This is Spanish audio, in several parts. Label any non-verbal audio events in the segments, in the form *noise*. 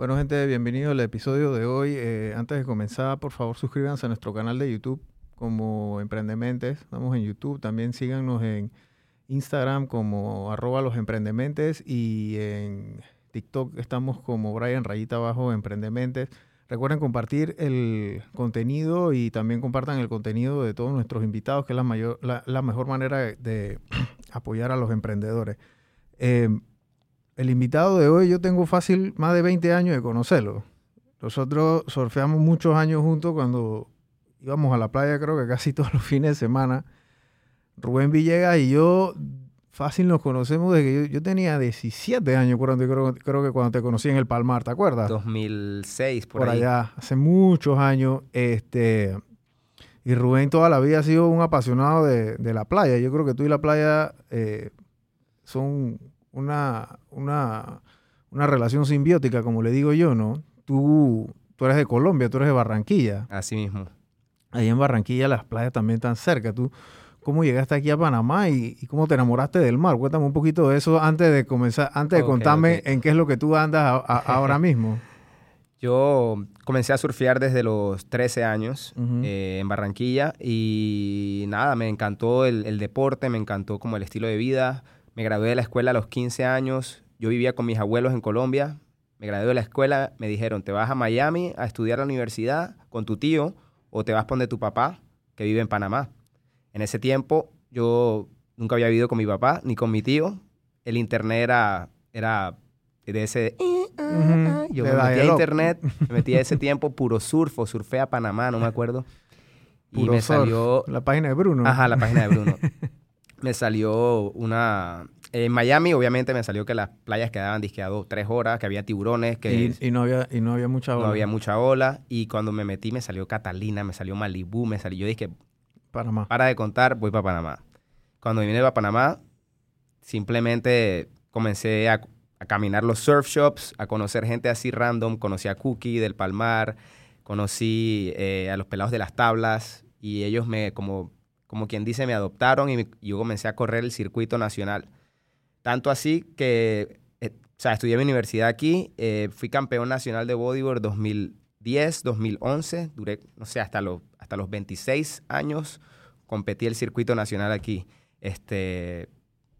Bueno, gente, bienvenido al episodio de hoy. Eh, antes de comenzar, por favor, suscríbanse a nuestro canal de YouTube como Emprendementes. Estamos en YouTube. También síganos en Instagram como arroba los emprendementes y en TikTok estamos como Brian Rayita Abajo Emprendementes. Recuerden compartir el contenido y también compartan el contenido de todos nuestros invitados, que es la, mayor, la, mejor manera de, *clears throat* apoyar a los emprendedores. Eh, el invitado de hoy, yo tengo fácil más de 20 años de conocerlo. Nosotros surfeamos muchos años juntos cuando íbamos a la playa, creo que casi *laughs* todos los fines de semana. Rubén Villegas y yo fácil nos conocemos desde que yo, tenía 17 años, cuando, creo, creo, que cuando te conocí en el Palmar, ¿te acuerdas? 2006, por, por allá, hace muchos años. Este, y Rubén toda la vida ha sido un apasionado de, la playa. Yo creo que tú y la playa eh, son una, una, una relación simbiótica, como le digo yo, ¿no? Tú, tú eres de Colombia, tú eres de Barranquilla. Así mismo. Ahí en Barranquilla las playas también están cerca. Tú cómo llegaste aquí a Panamá y, cómo te enamoraste del mar. Cuéntame un poquito de eso antes de comenzar, antes de contarme en qué es lo que tú andas *laughs* ahora mismo. Yo comencé a surfear desde los 13 años eh, en Barranquilla y nada, me encantó el, deporte, me encantó como el estilo de vida. Me gradué de la escuela a los 15 años. Yo vivía con mis abuelos en Colombia. Me gradué de la escuela, me dijeron, te vas a Miami a estudiar a la universidad con tu tío o te vas poner tu papá que vive en Panamá. En ese tiempo yo nunca había vivido con mi papá ni con mi tío. El internet era, era de ese... Yo me metí a internet, me metí a ese *laughs* tiempo puro surf o surfé a Panamá, no me acuerdo. y me salió... La página de Bruno. Ajá, la página de Bruno. *laughs* me salió una... En Miami, obviamente, me salió que las playas quedaban disqueados tres horas, que había tiburones, que... Y, no había, y no había mucha ola. No había mucha ola. Y cuando me metí, me salió Catalina, me salió Malibú, me salió... Yo dije, Panamá. Para de contar, voy para Panamá. Cuando vine para Panamá, simplemente comencé a, caminar los surf shops, a conocer gente así random. Conocí a Cookie del Palmar, conocí eh, a los pelados de las tablas y ellos me, como, como quien dice, me adoptaron y, yo comencé a correr el circuito nacional. Tanto así que, eh, o sea, estudié mi universidad aquí, eh, fui campeón nacional de bodyboard 2010, 2011, duré, no sé, hasta los hasta los 26 años competí el circuito nacional aquí. Este,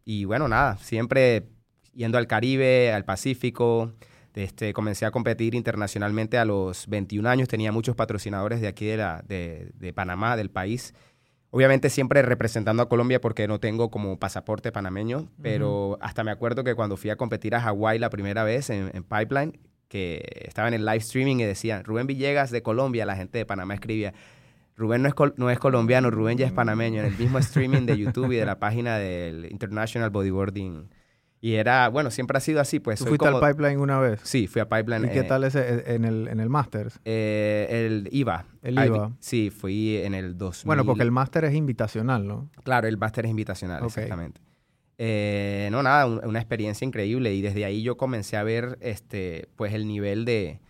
y bueno, nada, siempre yendo al Caribe, al Pacífico. Este, comencé a competir internacionalmente a los 21 años. Tenía muchos patrocinadores de aquí de, la, de, de Panamá, del país. Obviamente siempre representando a Colombia porque no tengo como pasaporte panameño, pero hasta me acuerdo que cuando fui a competir a Hawái la primera vez en, en, Pipeline, que estaba en el live streaming y decían, Rubén Villegas de Colombia, la gente de Panamá escribía, Rubén no es, no es colombiano, Rubén ya es panameño, en el mismo streaming de *laughs* YouTube y de la página del International Bodyboarding. Y era, bueno, siempre ha sido así, pues. ¿Tú fuiste al Pipeline una vez? Sí, fui a Pipeline. ¿Y qué tal ese e, en el, en el Masters? Eh, el IVA. El IVA. Sí, fui en el 2000. Bueno, porque el Master es invitacional, ¿no? Claro, el Master es invitacional, exactamente. Eh, no, nada, una experiencia increíble. Y desde ahí yo comencé a ver, este, pues, el nivel de,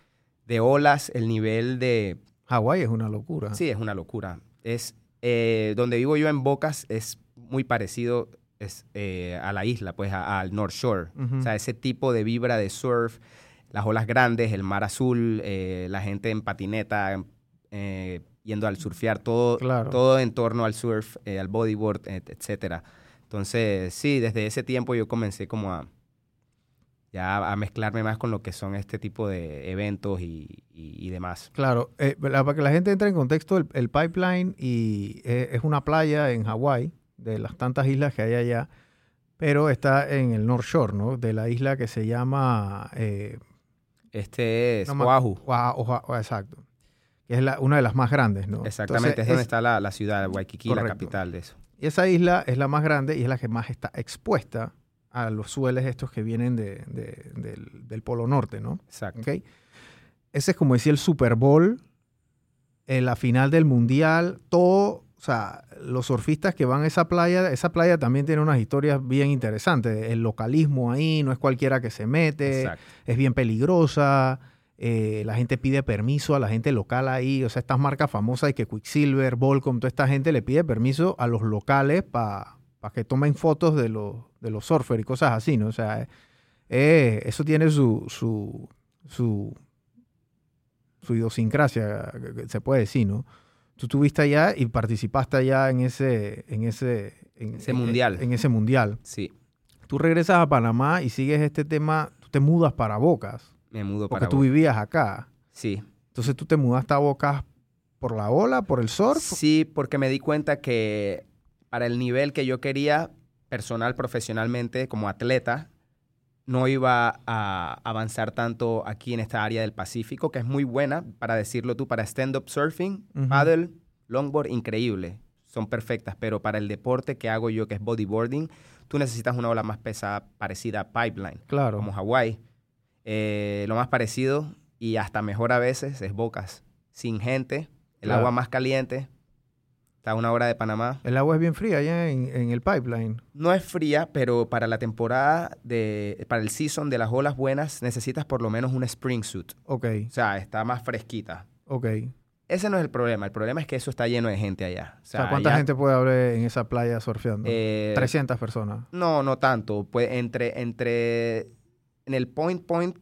de olas, el nivel de Hawái es una locura. Sí, es una locura. Es, eh, donde vivo yo en Bocas es muy parecido es, eh, a la isla, pues al North Shore. O sea, ese tipo de vibra de surf, las olas grandes, el mar azul, eh, la gente en patineta, yendo al surfear, todo, todo en torno al surf, al bodyboard, etcétera. Entonces, sí, desde ese tiempo yo comencé como a, ya a mezclarme más con lo que son este tipo de eventos y, demás. Claro, eh, para que la gente entre en contexto, el, pipeline y, eh, es una playa en Hawái, de las tantas islas que hay allá, pero está en el North Shore, ¿no? De la isla que se llama... Eh, este es Oahu. Oahu. Exacto. Que es una de las más grandes, ¿no? Exactamente, es donde está la, ciudad de Waikiki, la capital de eso. Y esa isla es la más grande y es la que más está expuesta a los sueles estos que vienen de, del, Polo Norte, ¿no? Exacto. ¿Okay? Ese es como decía el Super Bowl, en la final del Mundial, todo, o sea, los surfistas que van a esa playa, esa playa también tiene unas historias bien interesantes. El localismo ahí, no es cualquiera que se mete, es bien peligrosa. Eh, la gente pide permiso a la gente local ahí, o sea, estas marcas famosas y que Quicksilver, Volcom, toda esta gente le pide permiso a los locales para para que tomen fotos de los, de los surfers y cosas así, ¿no? O sea, eh, eso tiene su, su, su, su idiosincrasia, se puede decir, ¿no? Tú estuviste allá y participaste allá en ese, en ese, en, ese mundial. En, ese mundial. Sí. Tú regresas a Panamá y sigues este tema, tú te mudas para Bocas. Me mudo para Porque tú vivías acá. Sí. Entonces tú te mudaste a Bocas por la ola, por el surf. Sí, porque me di cuenta que para el nivel que yo quería, personal, profesionalmente, como atleta, no iba a avanzar tanto aquí en esta área del Pacífico, que es muy buena, para decirlo tú, para stand-up surfing, paddle, longboard, increíble. Son perfectas, pero para el deporte que hago yo, que es bodyboarding, tú necesitas una ola más pesada parecida a pipeline. Claro. Como Hawái. Eh, lo más parecido y hasta mejor a veces es Bocas. Sin gente, el agua más caliente, Está a una hora de Panamá. El agua es bien fría allá en, el pipeline. No es fría, pero para la temporada, de, para el season de las olas buenas, necesitas por lo menos un spring suit. Ok. O sea, está más fresquita. Ok. Ese no es el problema. El problema es que eso está lleno de gente allá. O sea, ¿cuánta gente puede haber en esa playa surfeando? Eh, 300 personas. No, no tanto. Pues entre, entre, en el point point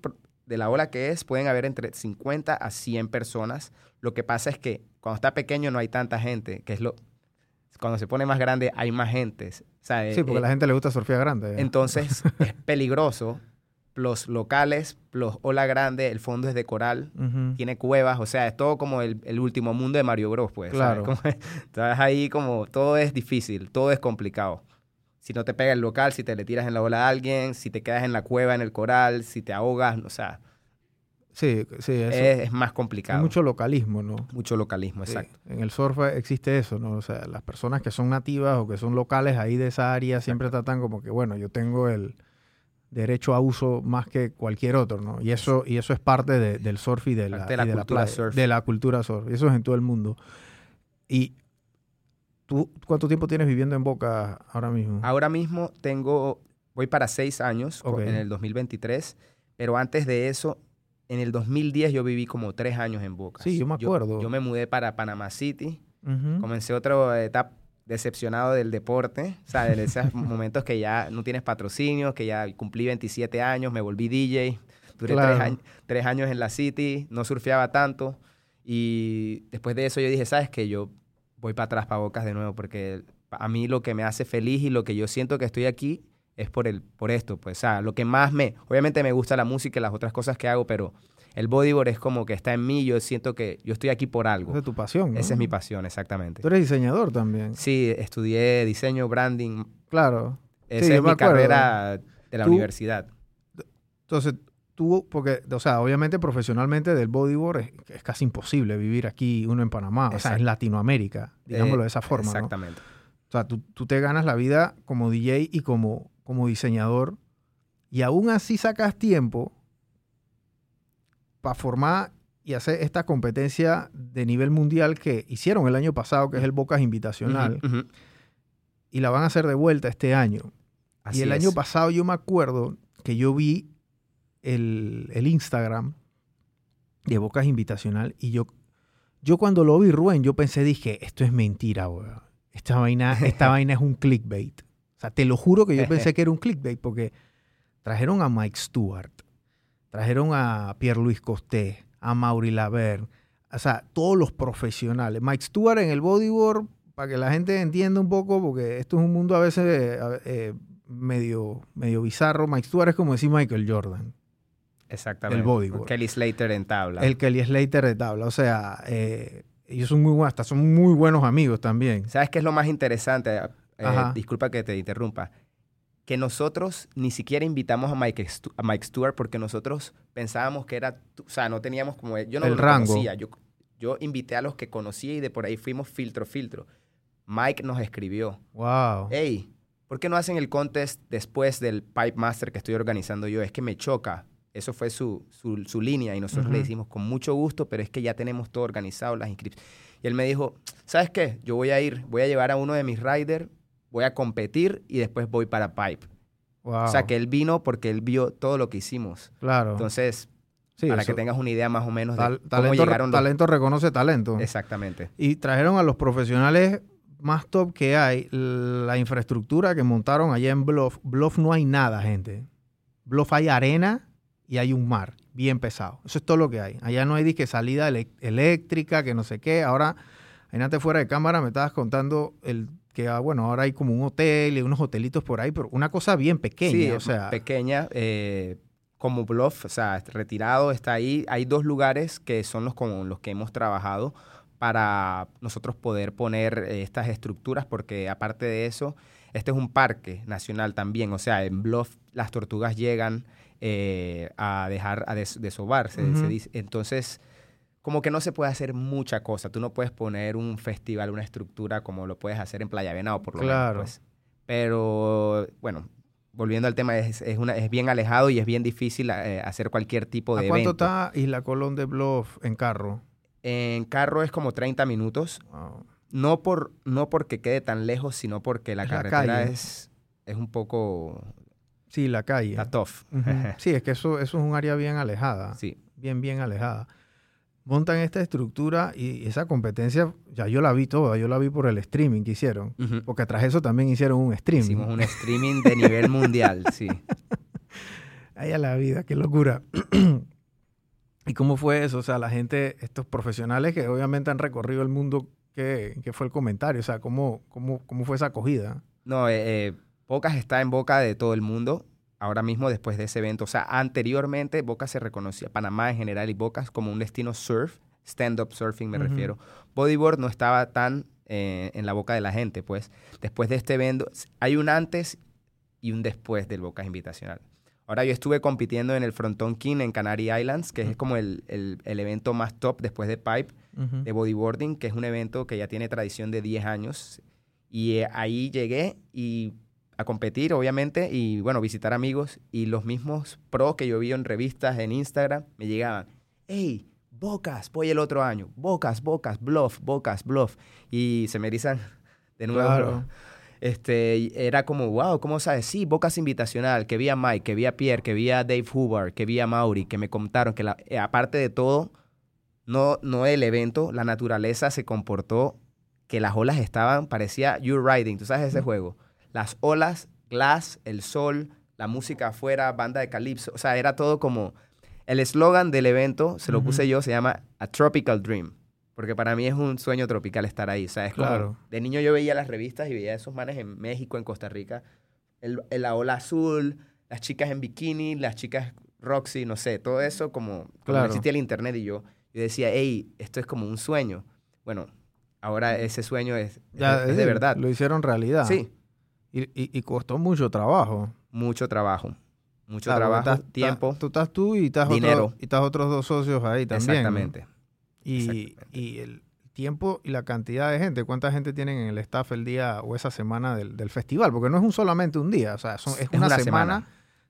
de la ola que es, pueden haber entre 50 a 100 personas. Lo que pasa es que cuando está pequeño no hay tanta gente, que es lo... Cuando se pone más grande hay más gente. sí, porque a eh, la gente le gusta surfear grande. Entonces *laughs* es peligroso. Los locales, los ola grande, el fondo es de coral, tiene cuevas, o sea, es todo como el, último mundo de Mario Bros, pues. Claro. Estás ahí como, todo es difícil, todo es complicado. Si no te pega el local, si te le tiras en la ola a alguien, si te quedas en la cueva, en el coral, si te ahogas, o sea, Sí, sí, es, más complicado. Hay mucho localismo, ¿no? Mucho localismo, exacto. En el surf existe eso, ¿no? O sea, las personas que son nativas o que son locales ahí de esa área siempre tratan como que, bueno, yo tengo el derecho a uso más que cualquier otro, ¿no? Y eso, y eso es parte del surf y de la, de la cultura surf. De la cultura surf. Y eso es en todo el mundo. Y ¿Tú cuánto tiempo tienes viviendo en Boca ahora mismo? Ahora mismo tengo, voy para seis años en el 2023, pero antes de eso en el 2010 yo viví como tres años en Boca. Sí, yo me acuerdo. Yo, me mudé para Panama City. Comencé otra etapa decepcionado del deporte. O sea, de esos *laughs* momentos que ya no tienes patrocinio, que ya cumplí 27 años, me volví DJ. Duré tres, años en la City, no surfeaba tanto. Y después de eso yo dije, ¿sabes qué? Yo voy para atrás, para Bocas de nuevo, porque a mí lo que me hace feliz y lo que yo siento que estoy aquí es por, el, por esto, pues, o sea, lo que más me, obviamente me gusta la música y las otras cosas que hago, pero el bodyboard es como que está en mí, yo siento que yo estoy aquí por algo. Esa es tu pasión, Esa es mi pasión, exactamente. Tú eres diseñador también. Sí, estudié diseño, branding. Claro. Esa es mi carrera de la universidad. Entonces, tú, porque, o sea, obviamente profesionalmente del bodyboard es, casi imposible vivir aquí, uno en Panamá, o sea, en Latinoamérica, digámoslo de esa forma. Exactamente. O sea, tú, tú, te ganas la vida como DJ y como como diseñador y aún así sacas tiempo para formar y hacer esta competencia de nivel mundial que hicieron el año pasado, que es el Bocas Invitacional, y la van a hacer de vuelta este año. y el año pasado yo me acuerdo que yo vi el, Instagram de Bocas Invitacional y yo, yo cuando lo vi, Rubén, yo pensé, dije, esto es mentira, weón. Esta vaina, esta *laughs* vaina es un clickbait. O sea, te lo juro que yo *laughs* pensé que era un clickbait porque trajeron a Mike Stewart, trajeron a Pierre-Louis Costé, a Mauri Laverne, o sea, todos los profesionales. Mike Stewart en el bodyboard, para que la gente entienda un poco, porque esto es un mundo a veces eh, medio, medio bizarro. Mike Stewart es como decir Michael Jordan. Exactamente. El bodyboard. Kelly Slater en tabla. El Kelly Slater de tabla. O sea, eh, ellos son muy buenos, hasta son muy buenos amigos también. ¿Sabes qué es lo más interesante? Eh, disculpa que te interrumpa, que nosotros ni siquiera invitamos a Mike, a Mike Stewart porque nosotros pensábamos que era, o sea, no teníamos como, yo no lo conocía, yo, yo invité a los que conocía y de por ahí fuimos filtro, filtro. Mike nos escribió. Wow. Hey, ¿por qué no hacen el contest después del Pipe Master que estoy organizando yo? Es que me choca. Eso fue su, su, línea y nosotros le decimos con mucho gusto, pero es que ya tenemos todo organizado, las inscripciones. Y él me dijo, ¿sabes qué? Yo voy a ir, voy a llevar a uno de mis riders voy a competir y después voy para Pipe. O sea, que él vino porque él vio todo lo que hicimos. Claro. Entonces, para que tengas una idea más o menos de cómo talento, llegaron Talento reconoce talento. Exactamente. Y trajeron a los profesionales más top que hay, la infraestructura que montaron allá en Bluff. Bluff no hay nada, gente. Bluff hay arena y hay un mar bien pesado. Eso es todo lo que hay. Allá no hay disque salida eléctrica, que no sé qué. Ahora, antes fuera de cámara me estabas contando el que, ah, bueno, ahora hay como un hotel y unos hotelitos por ahí, pero una cosa bien pequeña. o sea, pequeña. Eh, como Bluff, o sea, retirado, está ahí. Hay dos lugares que son los con los que hemos trabajado para nosotros poder poner eh, estas estructuras, porque aparte de eso, este es un parque nacional también. O sea, en Bluff las tortugas llegan eh, a dejar, a desovarse, se dice. Entonces, como que no se puede hacer mucha cosa. Tú no puedes poner un festival, una estructura como lo puedes hacer en Playa Venado, por lo menos. Pues. Pero, bueno, volviendo al tema, es, una, es bien alejado y es bien difícil eh, hacer cualquier tipo de ¿A cuánto está Isla Colón de Bluff en carro? En carro es como 30 minutos. No, por, no porque quede tan lejos, sino porque la carretera es, es un poco... Sí, la calle. Está tough. *laughs* sí, es que eso, eso es un área bien alejada. Sí. Bien, bien alejada. Montan esta estructura y esa competencia, ya yo la vi toda, yo la vi por el streaming que hicieron. Porque tras eso también hicieron un streaming. Hicimos un streaming de nivel mundial, sí. *laughs* Ay, a la vida, qué locura. *clears throat* ¿Y cómo fue eso? O sea, la gente, estos profesionales que obviamente han recorrido el mundo, ¿qué, fue el comentario? O sea, ¿cómo, cómo, cómo fue esa acogida? No, eh, eh, Bocas está en boca de todo el mundo ahora mismo después de ese evento. O sea, anteriormente Bocas se reconocía, Panamá en general y Bocas como un destino surf, stand-up surfing me refiero. Bodyboard no estaba tan eh, en la boca de la gente, pues después de este evento hay un antes y un después del Bocas Invitacional. Ahora yo estuve compitiendo en el Fronton King en Canary Islands, que es como el, evento más top después de Pipe, de bodyboarding, que es un evento que ya tiene tradición de 10 años. Y eh, ahí llegué y a competir, obviamente, y bueno, visitar amigos. Y los mismos pros que yo vi en revistas, en Instagram, me llegaban, hey, Bocas, voy el otro año, Bocas, Bocas, Bluff, Bocas, Bluff. Y se me erizan de nuevo este, era como, wow, ¿cómo sabes? Sí, Bocas Invitacional, que vi a Mike, que vi a Pierre, que vi a Dave Hubbard, que vi a Mauri, que me contaron que eh, aparte de todo, no, no el evento, la naturaleza se comportó, que las olas estaban, parecía You're Riding, ¿tú sabes ese juego? Las olas, glass, el sol, la música afuera, banda de calipso, o sea, era todo como... El eslogan del evento, se lo puse yo, se llama A Tropical Dream. Porque para mí es un sueño tropical estar ahí. O sea, es claro. de niño yo veía las revistas y veía esos manes en México, en Costa Rica, el, la ola azul, las chicas en bikini, las chicas Roxy, no sé, todo eso como, no existía el internet y yo, yo decía, hey, esto es como un sueño. Bueno, ahora ese sueño es, de verdad. Lo hicieron realidad. Sí. Y, y, costó mucho trabajo. Mucho trabajo. Mucho trabajo, tiempo. Tú estás tú y estás, dinero. y estás otros dos socios ahí también. Exactamente. Y, el tiempo y la cantidad de gente, cuánta gente tienen en el staff el día o esa semana del, festival, porque no es un solamente un día, o sea, es, una, semana,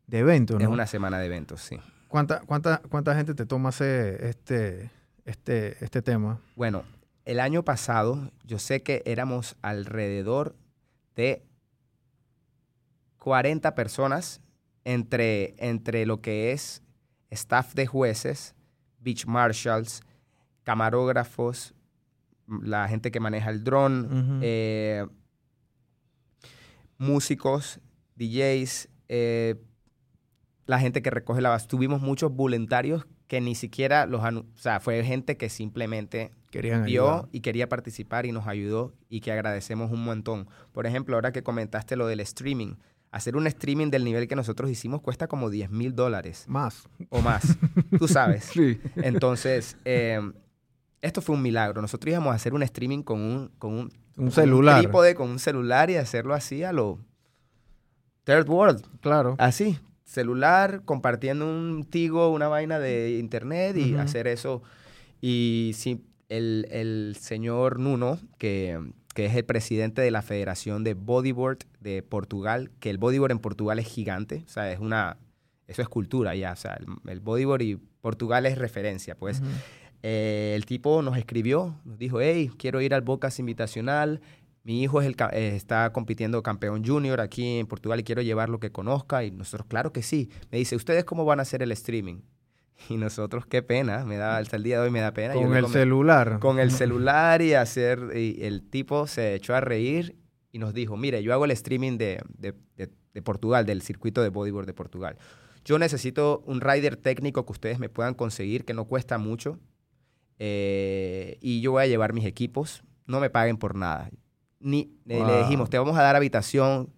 de eventos. Es una semana de eventos, sí. ¿Cuánta, cuánta, cuánta gente te toma este, este, este tema? Bueno, el año pasado yo sé que éramos alrededor de 40 personas entre, entre lo que es staff de jueces, beach marshals, camarógrafos, la gente que maneja el dron, eh, músicos, DJs, eh, la gente que recoge la base. Tuvimos muchos voluntarios que ni siquiera los... O sea, fue gente que simplemente Querían vio y quería participar y nos ayudó y que agradecemos un montón. Por ejemplo, ahora que comentaste lo del streaming, hacer un streaming del nivel que nosotros hicimos cuesta como 10 mil dólares. Más. O más. Tú sabes. *laughs* Sí. Entonces, eh, esto fue un milagro. Nosotros íbamos a hacer un streaming con un, con un, un celular. Un trípode, con un celular y hacerlo así a lo third world. Claro. Así. Celular, compartiendo un Tigo, una vaina de internet y hacer eso. Y sí, el, el señor Nuno, que, que, es el presidente de la Federación de Bodyboard de Portugal, que el bodyboard en Portugal es gigante, o sea, es una, eso es cultura ya, o sea, el, bodyboard y Portugal es referencia, pues. Eh, el tipo nos escribió, nos dijo, hey, quiero ir al Bocas Invitacional, mi hijo es el, eh, está compitiendo campeón junior aquí en Portugal y quiero llevarlo que conozca. Y nosotros, claro que sí. Me dice, ¿ustedes cómo van a hacer el streaming? Y nosotros, qué pena, me da, hasta el día de hoy me da pena. Con el celular. Con el *laughs* celular y hacer, y el tipo se echó a reír y nos dijo, mire, yo hago el streaming de, de, de Portugal, del circuito de bodyboard de Portugal Yo necesito un rider técnico que ustedes me puedan conseguir, que no cuesta mucho. Eh, y yo voy a llevar mis equipos. No me paguen por nada. Ni, eh, Le dijimos, te vamos a dar habitación,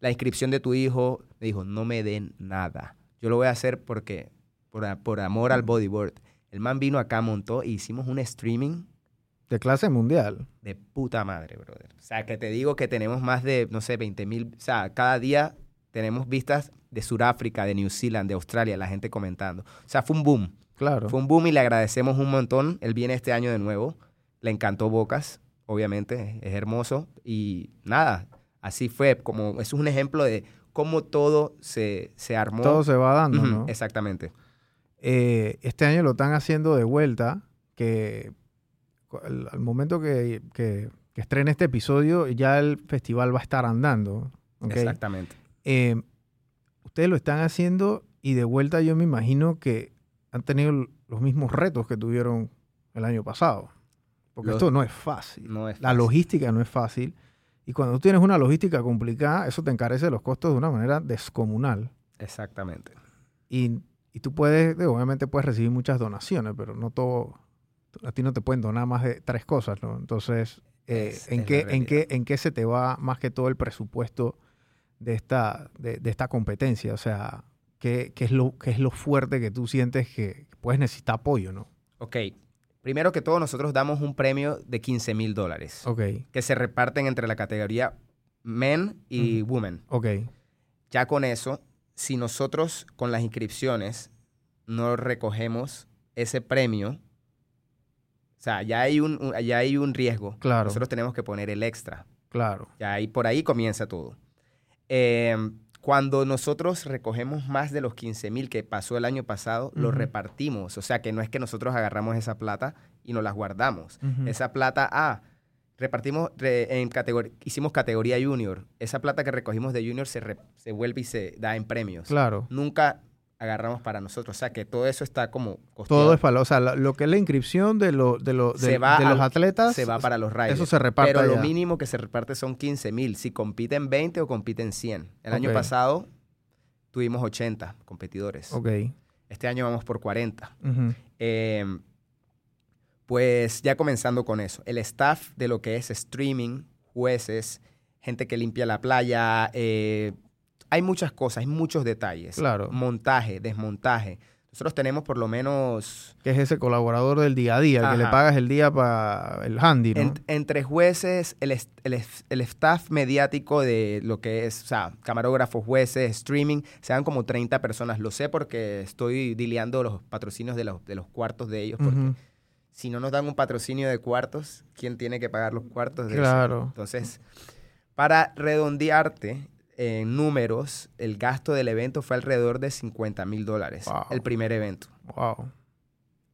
la inscripción de tu hijo. Me dijo, no me den nada. Yo lo voy a hacer porque, por, por amor al bodyboard. El man vino acá, montó y hicimos un streaming. De clase mundial. De puta madre, brother. O sea, que te digo que tenemos más de, no sé, 20 mil. O sea, cada día tenemos vistas de Sudáfrica, de New Zealand, de Australia, la gente comentando. O sea, fue un boom. Claro. Fue un boom y le agradecemos un montón. Él viene este año de nuevo. Le encantó Bocas, obviamente. Es hermoso. Y nada, así fue. Como, eso es un ejemplo de cómo todo se, se armó. Todo se va dando, ¿no? Exactamente. Eh, este año lo están haciendo de vuelta, que al, al momento que, que, que, estrene este episodio ya el festival va a estar andando. ¿okay? Exactamente. Eh, ustedes lo están haciendo y de vuelta yo me imagino que han tenido los mismos retos que tuvieron el año pasado. Porque Los- esto no es fácil. No es La fácil. logística no es fácil. Y cuando tú tienes una logística complicada, eso te encarece los costos de una manera descomunal. Exactamente. Y, y tú puedes, obviamente puedes recibir muchas donaciones, pero no todo, a ti no te pueden donar más de tres cosas, ¿no? Entonces, eh, ¿en, qué, ¿en, qué. ¿en qué se te va más que todo el presupuesto de esta, de, de esta competencia? O sea, ¿qué, qué es lo, ¿qué es lo fuerte que tú sientes que puedes necesitar apoyo, ¿no? Ok. Primero que todo, nosotros damos un premio de 15 mil dólares Ok, que se reparten entre la categoría men y women. ok, Ya con eso, si nosotros con las inscripciones no recogemos ese premio, o sea, ya hay un, un- ya hay un riesgo. claro, Nosotros tenemos que poner el extra. claro. Ya ahí, por ahí comienza todo. Eh, cuando nosotros recogemos más de los 15 mil que pasó el año pasado, lo Ujú. repartimos. O sea, que no es que nosotros agarramos esa plata y nos las guardamos. Esa plata, ah, repartimos, re- en categoría, hicimos categoría junior. Esa plata que recogimos de junior se, re- se vuelve y se da en premios. Claro. Nunca agarramos para nosotros. O sea, que todo eso está como costeado. Todo es para, o sea, lo que es la inscripción de, lo, de, lo- de- los atletas, se va para los riders. eso se reparte Pero lo mínimo que se reparte son 15 mil. Si compiten 20 o compiten 100. El año pasado tuvimos 80 competidores. Ok. Este año vamos por 40. Ujú. Eh, pues ya comenzando con eso. El staff de lo que es streaming, jueces, gente que limpia la playa, eh, hay muchas cosas, hay muchos detalles. Claro. Montaje, desmontaje. Nosotros tenemos por lo menos que es ese colaborador del día a día, el que le Ajá. pagas el día para el handy, ¿no? En- entre jueces, el, el el staff mediático de lo que es, o sea, camarógrafos, jueces, streaming, se dan como 30 personas. Lo sé porque estoy dileando los patrocinios de los, de los cuartos de ellos. Porque. Si no nos dan un patrocinio de cuartos, ¿quién tiene que pagar los cuartos de eso? Claro. Entonces, para redondearte en números, el gasto del evento fue alrededor de 50 mil dólares. Wow. El primer evento. Wow.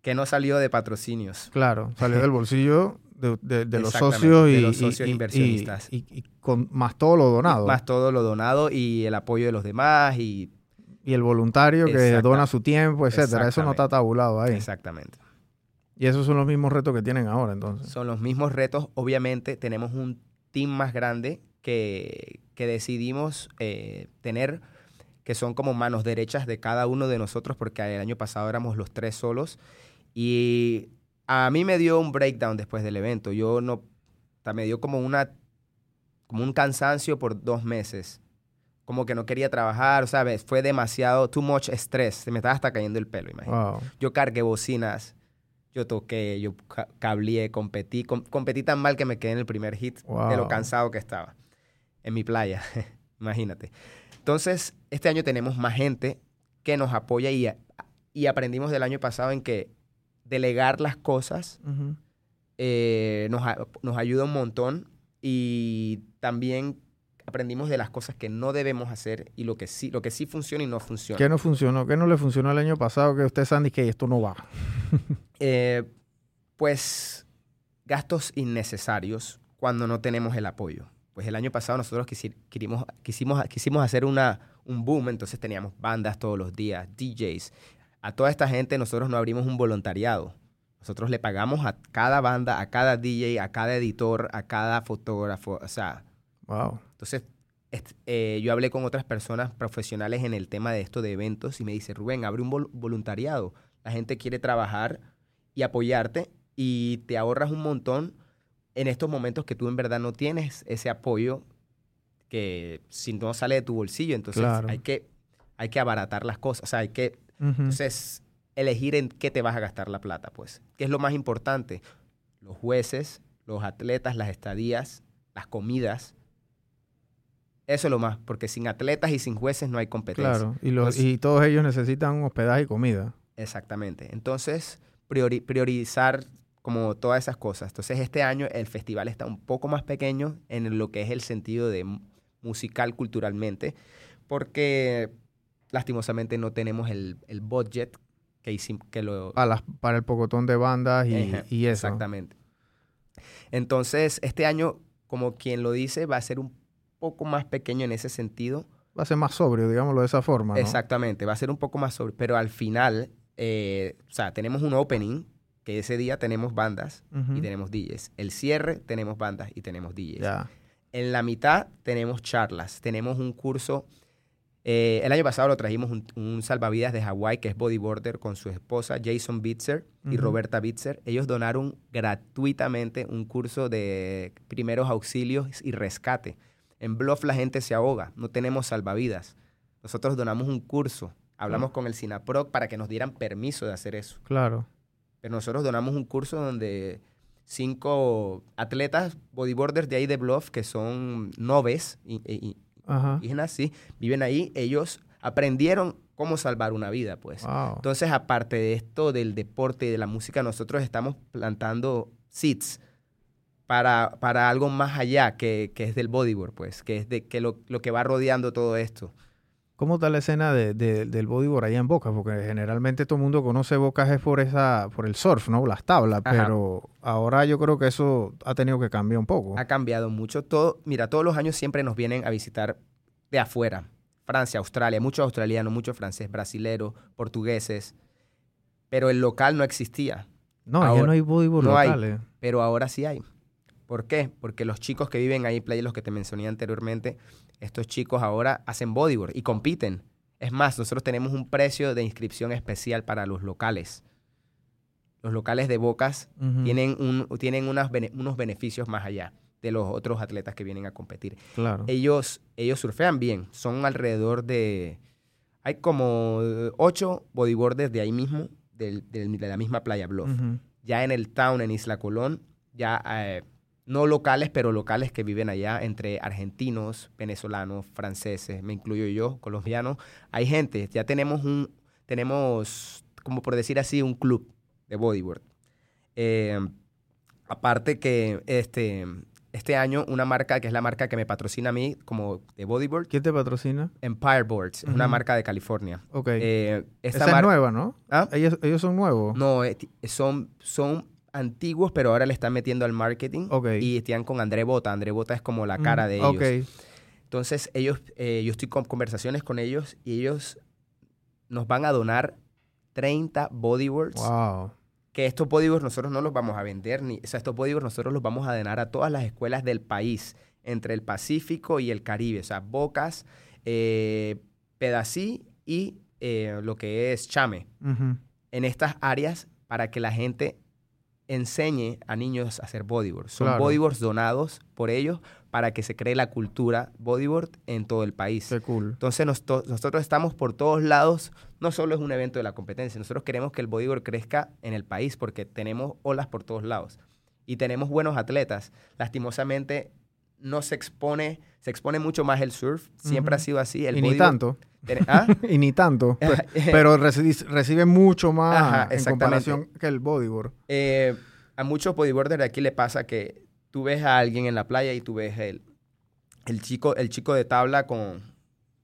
Que no salió de patrocinios. Claro, salió del bolsillo de, de- de los socios de y, los y- socios y- inversionistas. Y, y con más todo lo donado. Más todo lo donado y el apoyo de los demás y y el voluntario que dona su tiempo, etcétera. Eso no está tabulado ahí. exactamente. Y esos son los mismos retos que tienen ahora, entonces. Son los mismos retos. Obviamente tenemos un team más grande que, que decidimos eh, tener, que son como manos derechas de cada uno de nosotros, porque el año pasado éramos los tres solos. Y a mí me dio un breakdown después del evento. Yo no, me dio como una, como un cansancio por dos meses. Como que no quería trabajar, ¿sabes? Fue demasiado, too much estrés. Se me estaba hasta cayendo el pelo, imagínate. Wow. Yo cargué bocinas, yo toqué, yo ca- cableé, competí. Com- competí tan mal que me quedé en el primer hit de lo cansado que estaba en mi playa. *laughs* Imagínate. Entonces, este año tenemos más gente que nos apoya y, y aprendimos del año pasado en que delegar las cosas eh, nos, nos ayuda un montón y también aprendimos de las cosas que no debemos hacer y lo que sí, lo que sí funciona y no funciona. ¿Qué no funcionó? ¿Qué no le funcionó el año pasado que ustedes saben que esto no va? *laughs* Eh, pues gastos innecesarios cuando no tenemos el apoyo. Pues el año pasado nosotros quisi- quisimos, quisimos, quisimos hacer una, un boom, entonces teníamos bandas todos los días, DJs. A toda esta gente nosotros no abrimos un voluntariado. Nosotros le pagamos a cada banda, a cada DJ, a cada editor, a cada fotógrafo. O sea, Wow. entonces eh, yo hablé con otras personas profesionales en el tema de esto de eventos y me dice, Rubén, abre un voluntariado. La gente quiere trabajar y apoyarte y te ahorras un montón en estos momentos que tú en verdad no tienes ese apoyo que si no sale de tu bolsillo, entonces hay, que, hay que abaratar las cosas, o sea, hay que entonces elegir en qué te vas a gastar la plata, pues. ¿Qué es lo más importante? Los jueces, los atletas, las estadías, las comidas. Eso es lo más, porque sin atletas y sin jueces no hay competencia. Claro, y, los, y todos ellos necesitan hospedaje y comida. Exactamente. Entonces, priorizar como todas esas cosas. Entonces, este año el festival está un poco más pequeño en lo que es el sentido de musical culturalmente, porque lastimosamente no tenemos el, el budget que, hicimos, que lo... Para, para el pocotón de bandas y, y eso. Exactamente. Entonces, este año, como quien lo dice, va a ser un poco más pequeño en ese sentido. Va a ser más sobrio, digámoslo de esa forma. ¿no? Exactamente, va a ser un poco más sobrio, pero al final, eh, o sea, tenemos un opening, que ese día tenemos bandas y tenemos DJs. El cierre tenemos bandas y tenemos DJs. En la mitad tenemos charlas, tenemos un curso eh, el año pasado lo trajimos un, salvavidas de Hawái que es bodyboarder con su esposa Jason Bitzer y Roberta Bitzer. Ellos donaron gratuitamente un curso de primeros auxilios y rescate. En Bluff la gente se ahoga, no tenemos salvavidas. Nosotros donamos un curso. Hablamos con el SINAPROC para que nos dieran permiso de hacer eso. Claro. Pero nosotros donamos un curso donde cinco atletas bodyboarders de ahí de Bluff, que son noves y, indígenas, sí, viven ahí, ellos aprendieron cómo salvar una vida, pues. Entonces, aparte de esto del deporte y de la música, nosotros estamos plantando seeds para, para algo más allá que, que, es del bodyboard, pues, que es de que lo, lo que va rodeando todo esto. ¿Cómo está la escena de, del bodyboard allá en Boca? Porque generalmente todo el mundo conoce Bocas es por esa, por el surf, ¿no? Las tablas, pero ahora yo creo que eso ha tenido que cambiar un poco. Ha cambiado mucho. Todo, mira, todos los años siempre nos vienen a visitar de afuera. Francia, Australia, muchos australianos, muchos franceses, brasileros, portugueses. Pero el local no existía. No, ahora, no hay bodyboard no Hay, pero ahora sí hay. ¿Por qué? Porque los chicos que viven ahí, play, los que te mencioné anteriormente, estos chicos ahora hacen bodyboard y compiten. Es más, nosotros tenemos un precio de inscripción especial para los locales. Los locales de Bocas tienen, un, tienen unos beneficios más allá de los otros atletas que vienen a competir. Claro. Ellos, ellos surfean bien. Son alrededor de... Hay como ocho bodyboarders de ahí mismo, de, la misma playa Bluff. Ya en el town, en Isla Colón, ya... Eh, no locales, pero locales que viven allá, entre argentinos, venezolanos, franceses, me incluyo yo, colombianos. Hay gente, ya tenemos un, tenemos, como por decir así, un club de bodyboard. Eh, aparte que este, este año una marca, que es la marca que me patrocina a mí como de bodyboard. ¿Quién te patrocina? Empire Boards, una marca de California. Ok. Eh, Esa es nueva, ¿no? ¿Ah? ¿Ellos, ¿Ellos son nuevos? No, eh, son, son antiguos, pero ahora le están metiendo al marketing. Y están con André Bota. André Bota es como la cara de ellos. Entonces, ellos, eh, yo estoy con conversaciones con ellos y ellos nos van a donar 30 bodyboards. Wow. Que estos bodyboards nosotros no los vamos a vender, ni, o sea, estos bodyboards nosotros los vamos a donar a todas las escuelas del país, entre el Pacífico y el Caribe. O sea, Bocas, eh, Pedací y eh, lo que es Chame. En estas áreas para que la gente enseñe a niños a hacer bodyboard. Son bodyboards donados por ellos para que se cree la cultura bodyboard en todo el país. Qué cool. Entonces nosotros estamos por todos lados. No solo es un evento de la competencia, nosotros queremos que el bodyboard crezca en el país porque tenemos olas por todos lados y tenemos buenos atletas. Lastimosamente no se expone, se expone mucho más el surf. Siempre ha sido así. El y ni tanto. ¿Ah? *laughs* y ni tanto. *laughs* pero recibe, mucho más en comparación que el bodyboard. Eh, a muchos bodyboarders de aquí le pasa que tú ves a alguien en la playa y tú ves el, el, chico, el chico de tabla con,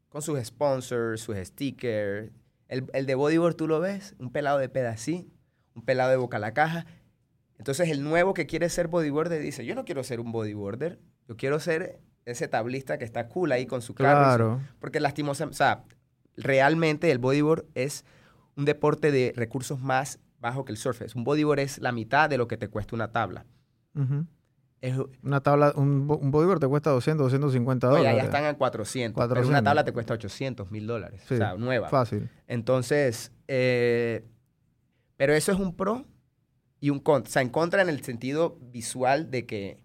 con sus sponsors, sus stickers. El, el, de bodyboard tú lo ves, un pelado de pedací, un pelado de boca a la caja. Entonces el nuevo que quiere ser bodyboarder dice, yo no quiero ser un bodyboarder, yo quiero ser ese tablista que está cool ahí con su carro. Claro. porque lastimosamente, o sea, realmente el bodyboard es un deporte de recursos más bajo que el surf. Un bodyboard es la mitad de lo que te cuesta una tabla. es, Una tabla, un, bo- un bodyboard te cuesta 200, 250 oye, dólares. ya están a 400, pero 400. una tabla te cuesta 800 mil dólares. Sí, o sea, nueva. Fácil. Entonces, eh, pero eso es un pro y un contra. O sea, en contra en el sentido visual de que,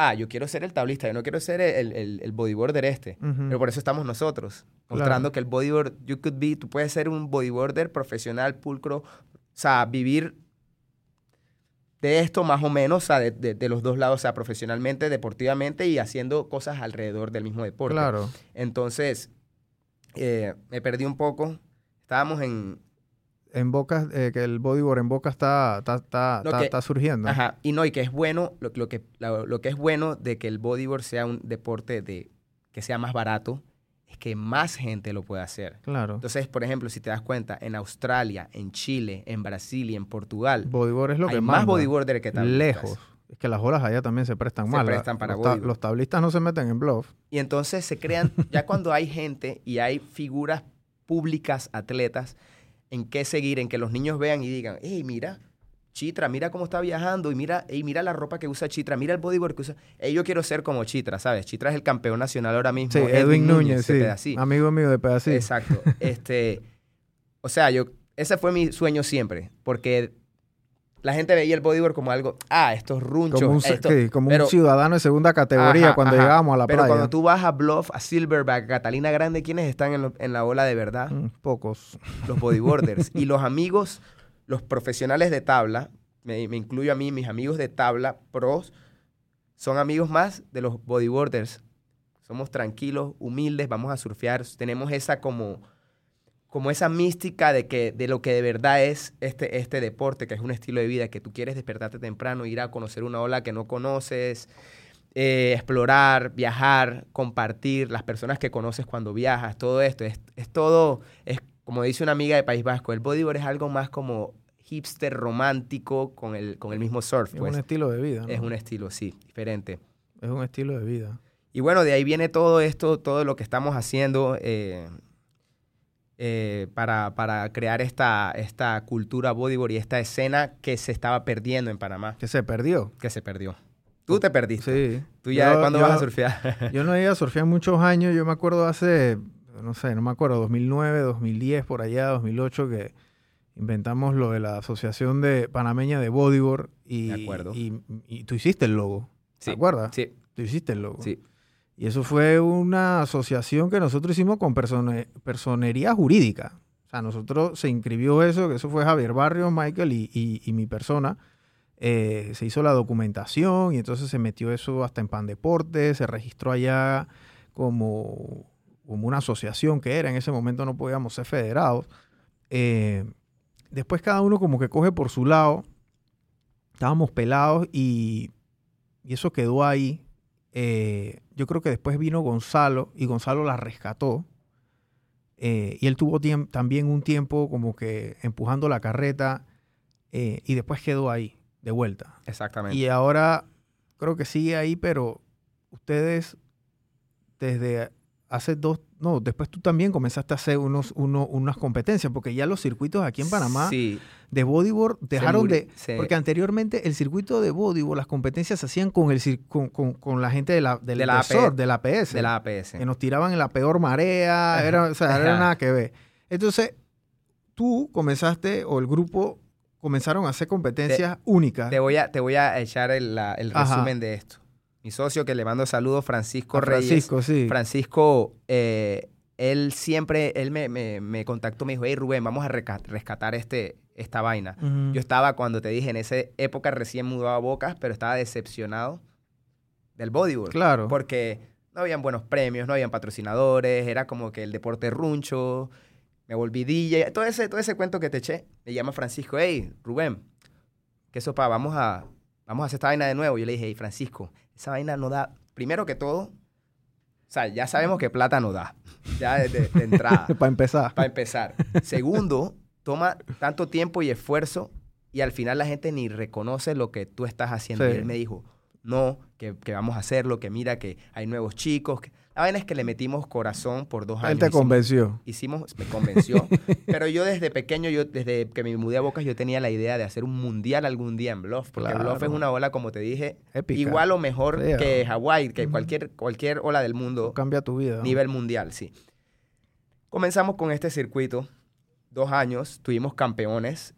ah, yo quiero ser el tablista, yo no quiero ser el, el, el bodyboarder este. Pero por eso estamos nosotros, Claro. mostrando que el bodyboard, you could be, tú puedes ser un bodyboarder profesional, pulcro, o sea, vivir de esto más o menos, o sea, de, de- de los dos lados, o sea, profesionalmente, deportivamente y haciendo cosas alrededor del mismo deporte. Claro. Entonces, eh, me perdí un poco. Estábamos en... En Boca, eh, que el bodyboard en Boca está, está, está, está- que- está surgiendo. Ajá, y no, y que es bueno, lo, lo que, lo, lo que es bueno de que el bodyboard sea un deporte de, que sea más barato, es que más gente lo puede hacer. Claro. Entonces, por ejemplo, si te das cuenta, en Australia, en Chile, en Brasil y en Portugal, bodyboard es lo hay que más bodyboarder que tablistas. Lejos. Es que las olas allá también se prestan Se mal. La- prestan para los, ta- los tablistas no se meten en bluff. Y entonces se crean, ya cuando hay gente y hay figuras públicas, atletas, en qué seguir, en que los niños vean y digan, hey, mira, Chitra, mira cómo está viajando y mira, ey, mira la ropa que usa Chitra, mira el bodyboard que usa. Ey, yo quiero ser como Chitra, ¿sabes? Chitra es el campeón nacional ahora mismo. Sí, Edwin Núñez, sí. Pedasí. Amigo mío de Pedasí. Exacto. *laughs* este, o sea, yo, ese fue mi sueño siempre, porque la gente veía el bodyboard como algo, ah, estos runchos, Como, un, ci- esto- sí, como pero- un ciudadano de segunda categoría Ajá, cuando ajá. llegábamos a la Pero playa. cuando tú vas a Bluff, a Silverback, a Catalina Grande, ¿quiénes están en, lo- en la ola de verdad? Mm, pocos. *laughs* Los bodyboarders. y los amigos, los profesionales de tabla, me, me incluyo a mí, mis amigos de tabla pros, son amigos más de los bodyboarders. Somos tranquilos, humildes, vamos a surfear, tenemos esa como, como esa mística de, que, de lo que de verdad es este, este deporte, que es un estilo de vida, que tú quieres despertarte temprano, ir a conocer una ola que no conoces, eh, explorar, viajar, compartir, las personas que conoces cuando viajas, todo esto, es, es todo, es como dice una amiga de País Vasco, el bodyboard es algo más como hipster romántico con el, con el mismo surf, Es pues. un estilo de vida. ¿no? Es un estilo, sí, diferente. Es un estilo de vida. Y bueno, de ahí viene todo esto, todo lo que estamos haciendo eh, eh, para, para crear esta, esta cultura bodyboard y esta escena que se estaba perdiendo en Panamá, Que se perdió. que se perdió. Tú te perdiste. Sí. Tú ya, Yo- ¿cuándo yo- vas a surfear? Yo no he ido a surfear muchos años. Yo me acuerdo hace, no sé, no me acuerdo, 2009, 2010, por allá, 2008, que inventamos lo de la Asociación de Panameña de Bodyboard. Y, De acuerdo. Y, y tú hiciste el logo. Sí. ¿Te acuerdas? sí, Tú hiciste el logo. sí. Y eso fue una asociación que nosotros hicimos con persone- personería jurídica. O sea, nosotros se inscribió eso, que eso fue Javier Barrios, Michael y mi persona. Eh, se hizo la documentación y entonces se metió eso hasta en Pan Deporte, se registró allá como, como una asociación que era. En ese momento no podíamos ser federados. Eh, después cada uno como que coge por su lado. Estábamos pelados y, y eso quedó ahí. Eh, yo creo que después vino Gonzalo y Gonzalo la rescató. Eh, y él tuvo también un tiempo como que empujando la carreta eh, y después quedó ahí, de vuelta. Exactamente. Y ahora creo que sigue ahí, pero ustedes desde hace dos, no, después tú también comenzaste a hacer unos, uno- unas competencias, porque ya los circuitos aquí en Panamá Sí, de bodyboard dejaron de, se- porque anteriormente el circuito de bodyboard, las competencias se hacían con, el, con, con- con la gente de la, del De la de AP surf, de la APS, de la APS. que nos tiraban en la peor marea, era, o sea, era Ajá. nada que ver. Entonces, tú comenzaste, o el grupo, comenzaron a hacer competencias únicas. Te voy a, te voy a echar el, la- el resumen de esto. Mi socio que le mando saludos, Francisco Reyes. Francisco, sí. Francisco, eh, él siempre, él me, me- me contactó, me dijo, hey Rubén, vamos a rescatar este, esta vaina. Yo estaba, cuando te dije, en esa época recién mudado a Bocas, pero estaba decepcionado del bodyboard. Claro. Porque no habían buenos premios, no habían patrocinadores, era como que el deporte runcho, me volví DJ, todo ese, todo ese cuento que te eché. Me llama Francisco, hey, Rubén, ¿qué sopa? Vamos a, vamos a hacer esta vaina de nuevo. Yo le dije, hey, Francisco, esa vaina no da, primero que todo, o sea, ya sabemos que plata no da, *laughs* ya de, de- de entrada, *laughs* Para empezar. para empezar. Segundo, toma tanto tiempo y esfuerzo y al final la gente ni reconoce lo que tú estás haciendo. Sí. Y él me dijo, no, que, que vamos a hacerlo, que mira que hay nuevos chicos. que- La vaina es que le metimos corazón por dos años. Él te convenció. hicimos, me convenció. *laughs* pero yo desde pequeño, yo desde que me mudé a Bocas, yo tenía la idea de hacer un mundial algún día en Bluff. Porque Claro. Bluff es una ola, como te dije, Épica. igual o mejor que. Hawái, que cualquier, cualquier ola del mundo, Cambia tu vida. nivel mundial, sí. Comenzamos con este circuito, dos años, tuvimos campeones.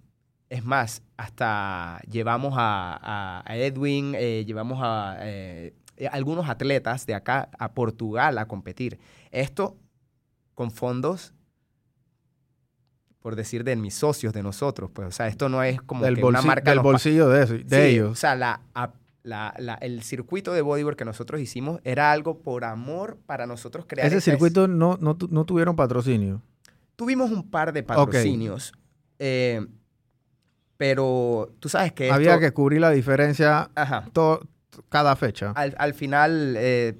Es más, hasta llevamos a, a- a Edwin, eh, llevamos a eh, eh, algunos atletas de acá a Portugal a competir. Esto con fondos, por decir, de mis socios, de nosotros. Pues, o sea, esto no es como Del, que una marca del bolsillo de, eso, de Sí, ellos. O sea, la, a- la- la- el circuito de bodyboard que nosotros hicimos era algo por amor para nosotros crear. Ese circuito no, no, tu- no tuvieron patrocinio. Tuvimos un par de patrocinios, eh, pero tú sabes que Había esto- que cubrir la diferencia Ajá. to- cada fecha. Al, al final, eh,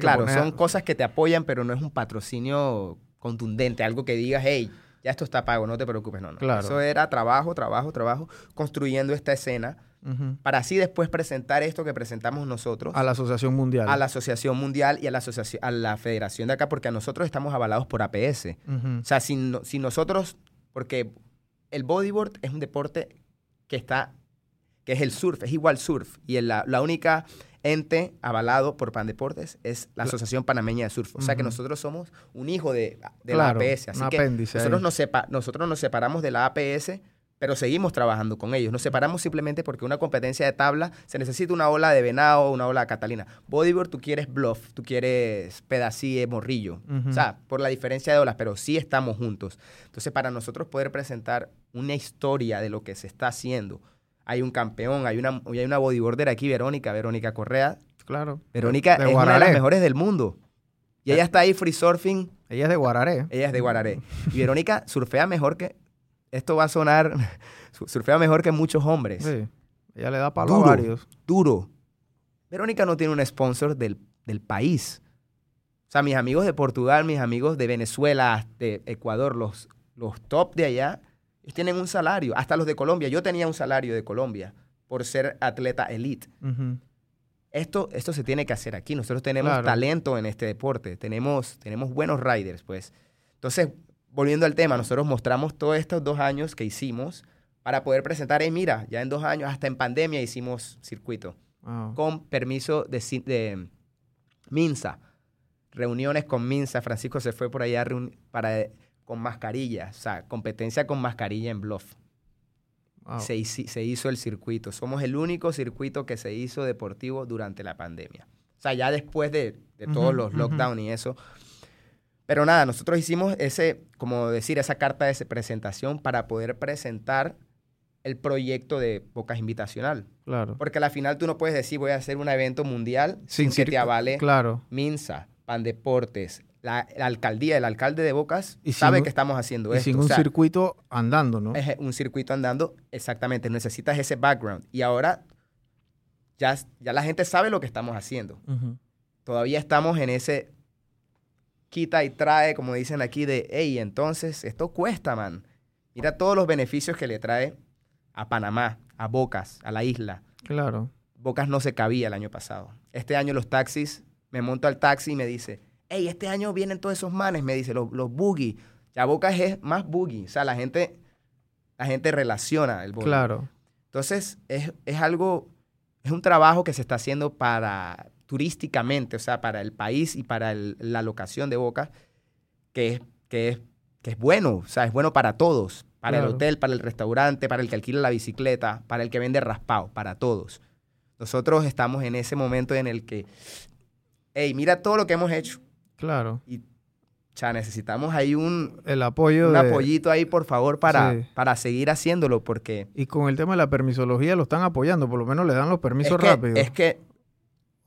claro, poner- son cosas que te apoyan, pero no es un patrocinio contundente, algo que digas, hey, ya esto está pago, no te preocupes, no, no. Claro. Eso era trabajo, trabajo, trabajo, construyendo esta escena para así después presentar esto que presentamos nosotros A la Asociación Mundial. a la Asociación Mundial y a la, asociación, a la Federación de acá, porque a nosotros estamos avalados por APS. O sea, si, no- si nosotros, porque el bodyboard es un deporte que está, que es el surf, es igual surf. Y la, la única ente avalado por Pandeportes es la Asociación Panameña de Surf. O sea que nosotros somos un hijo de, de Claro, la APS. Así un que apéndice nosotros ahí. nos, sepa- nosotros nos separamos de la APS, pero seguimos trabajando con ellos. Nos separamos simplemente porque una competencia de tabla se necesita una ola de venado, una ola de catalina. Bodyboard tú quieres bluff, tú quieres pedací, morrillo. O sea, por la diferencia de olas, pero sí estamos juntos. Entonces, para nosotros poder presentar una historia de lo que se está haciendo, hay un campeón, hay una, hay una bodyboarder aquí, Verónica, Verónica Correa. Claro. Verónica De es una de las Guararé. mejores del mundo. Y ella está ahí free surfing, Ella es de Guararé. ella es de Guararé. Y Verónica *laughs* surfea mejor que, esto va a sonar, *laughs* su- surfea mejor que muchos hombres. Sí. Ella le da palo Duro. a varios. Duro. Verónica no tiene un sponsor del, del país. O sea, mis amigos de Portugal, mis amigos de Venezuela, de Ecuador, los, los top de allá, ellos tienen un salario. Hasta los de Colombia. Yo tenía un salario de Colombia por ser atleta elite. Esto, esto se tiene que hacer aquí. Nosotros tenemos Claro. talento en este deporte. Tenemos, tenemos buenos riders, pues. Entonces, volviendo al tema, nosotros mostramos todos estos dos años que hicimos para poder presentar, hey, mira, ya en dos años, hasta en pandemia hicimos circuito Wow. con permiso de, de Minsa. Reuniones con Minsa. Francisco se fue por allá para, con mascarilla. O sea, competencia con mascarilla en Bluff. Wow. Se, hizo el circuito. Somos el único circuito que se hizo deportivo durante la pandemia. O sea, ya después de, de todos los ujú. lockdowns y eso. Pero nada, nosotros hicimos ese, como decir, esa carta de presentación para poder presentar el proyecto de Bocas Invitacional. Claro. Porque a la final tú no puedes decir voy a hacer un evento mundial sin, que te avale Claro. Minsa, Pandeportes, la, la alcaldía, el alcalde de Bocas Y sabe que estamos haciendo Y esto. sin o un sea, circuito andando, ¿no? es un circuito andando, exactamente, necesitas ese background. Y ahora ya, ya la gente sabe lo que estamos haciendo. Todavía estamos en ese quita y trae, como dicen aquí, de, hey, entonces esto cuesta, man. Mira todos los beneficios que le trae a Panamá, a Bocas, a la isla. Claro. Bocas no se cabía el año pasado. Este año los taxis, me monto al taxi y me dice, hey, este año vienen todos esos manes, me dice, los, los boogie. Ya Bocas es más boogie. O sea, la gente, la gente relaciona el boogie. Claro. Entonces, es, es algo, es un trabajo que se está haciendo para, turísticamente, o sea, para el país y para el- la locación de Bocas, que es, que, es, que es bueno, o sea, es bueno para todos. Para el hotel, para el restaurante, para el que alquila la bicicleta, para el que vende raspado, para todos. Nosotros estamos en ese momento en el que, hey, mira todo lo que hemos hecho. Claro. Y, o sea, necesitamos ahí un, El apoyo un de... apoyito ahí, por favor, para, Sí. para seguir haciéndolo, porque Y con el tema de la permisología lo están apoyando, por lo menos le dan los permisos es que, rápidos. es que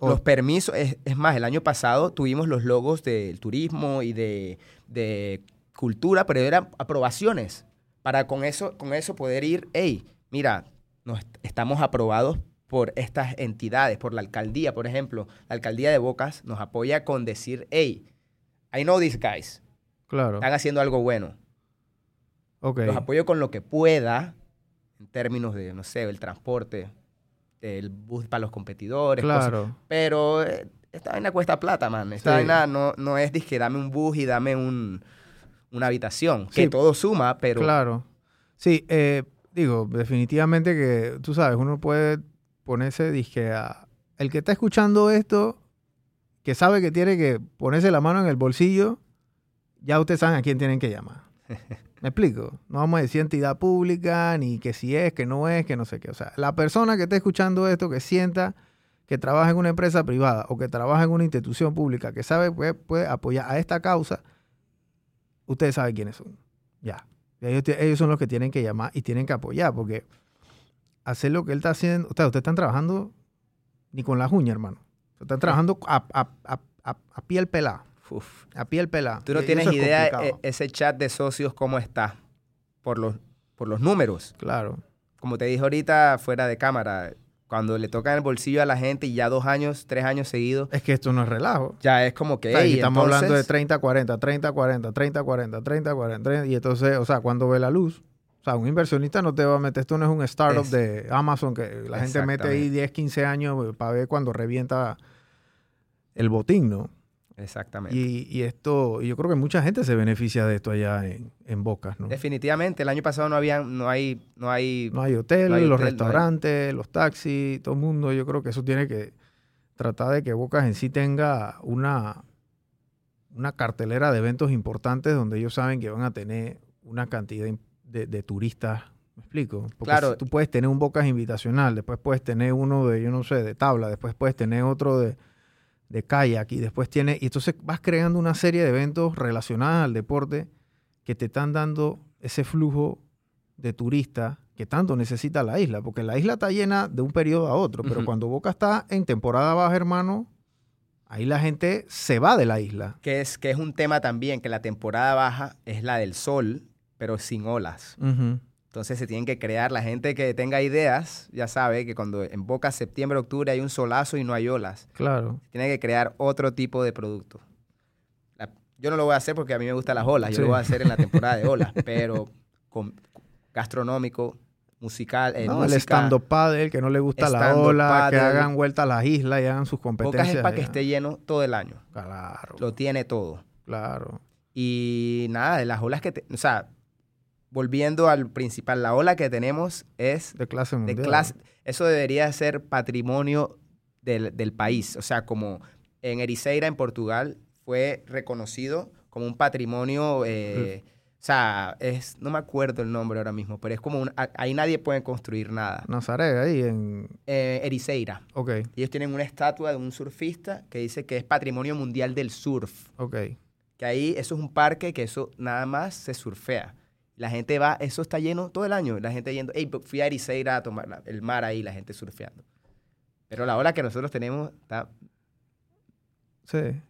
los permisos, es, es más, el año pasado tuvimos los logos del turismo y de, de cultura, pero eran aprobaciones para con eso, con eso poder ir, hey, mira, nos est- estamos aprobados por estas entidades, por la alcaldía, por ejemplo. La alcaldía de Bocas nos apoya con decir, hey, I know these guys, Claro. están haciendo algo bueno. Ok. Los apoyo con lo que pueda, en términos de, no sé, el transporte. el bus para los competidores. cosas. Claro. Pero eh, esta vaina cuesta plata, man. Esta Sí. vaina no, no es que dame un bus y dame un, una habitación. Que Sí. todo suma, pero Claro. Sí, eh, digo, definitivamente que, tú sabes, uno puede ponerse, dije, a... El que está escuchando esto, que sabe que tiene que ponerse la mano en el bolsillo, ya ustedes saben a quién tienen que llamar. *laughs* ¿Me explico? No vamos a decir entidad pública, ni que si es, que no es, que no sé qué. O sea, la persona que esté escuchando esto, que sienta que trabaja en una empresa privada o que trabaja en una institución pública, que sabe puede, puede apoyar a esta causa, ustedes saben quiénes son. Ya. Ellos, ellos son los que tienen que llamar y tienen que apoyar, porque hacer lo que él está haciendo, o sea, ustedes están trabajando ni con las uñas, hermano. Están trabajando a, a, a, a, a piel pelada. uf. A piel pelada. tú no Y tienes es idea complicado. eh, ese chat de socios cómo está por los, por los números. Claro. Como te dije ahorita, fuera de cámara, cuando le tocan el bolsillo a la gente y ya dos años, tres años seguidos, Es que esto no es relajo. ya es como que... O sea, aquí "Ey, estamos hablando de entonces, 30, 40, 30, 40, 30, 40, 30, 40. Y entonces, o sea, cuando ve la luz, o sea, un inversionista no te va a meter, esto no es un startup Es- de Amazon que la gente mete ahí Exactamente. 10, 15 años para ver cuando revienta el botín, ¿no? Exactamente. Y, y esto, y yo creo que mucha gente se beneficia de esto allá en, en Bocas, ¿no? Definitivamente, el año pasado no había, no hay, no hay, No hay hotel, No hay los hotel, no hay- restaurantes, los taxis, todo el mundo. Yo creo que eso tiene que tratar de que Bocas en sí tenga una, una cartelera de eventos importantes donde ellos saben que van a tener una cantidad de, de turistas. ¿Me explico? Porque Claro. si tú puedes tener un Bocas invitacional, después puedes tener uno de, yo no sé, de tabla, después puedes tener otro de, de kayak y después tienes... Y entonces vas creando una serie de eventos relacionados al deporte que te están dando ese flujo de turistas que tanto necesita la isla, porque la isla está llena de un periodo a otro, pero cuando Boca está en temporada baja, hermano, ahí la gente se va de la isla. que es, que es un tema también, que la temporada baja es la del sol, pero sin olas. Entonces se tienen que crear, la gente que tenga ideas, ya sabe que cuando en Boca, septiembre, octubre hay un solazo y no hay olas. Claro. Tiene que crear otro tipo de producto. La- yo no lo voy a hacer porque a mí me gustan las olas, yo lo voy a hacer en la *laughs* temporada de olas, pero con, gastronómico, musical, eh, No, el stand-up paddle, que no le gusta la ola, que hagan vuelta a las islas y hagan sus competencias. es para que esté lleno todo el año. Claro, Lo tiene todo. claro. Y nada, de las olas que... te- o sea, volviendo al principal, la ola que tenemos es De clase de mundial. clase... Eso debería ser patrimonio del, del país. O sea, como en Ericeira, en Portugal, fue reconocido como un patrimonio... eh, O sea, es, no me acuerdo el nombre ahora mismo, pero es como un, ahí nadie puede construir nada. Nazaré, ahí en... Eh, Ericeira. Ok, Ellos tienen una estatua de un surfista que dice que es patrimonio mundial del surf. ok. Que ahí eso es un parque que eso nada más se surfea. La gente va, eso está lleno todo el año. La gente yendo, hey, fui a Ericeira a tomar la- el mar ahí, la gente surfeando. Pero la ola que nosotros tenemos está... Sí.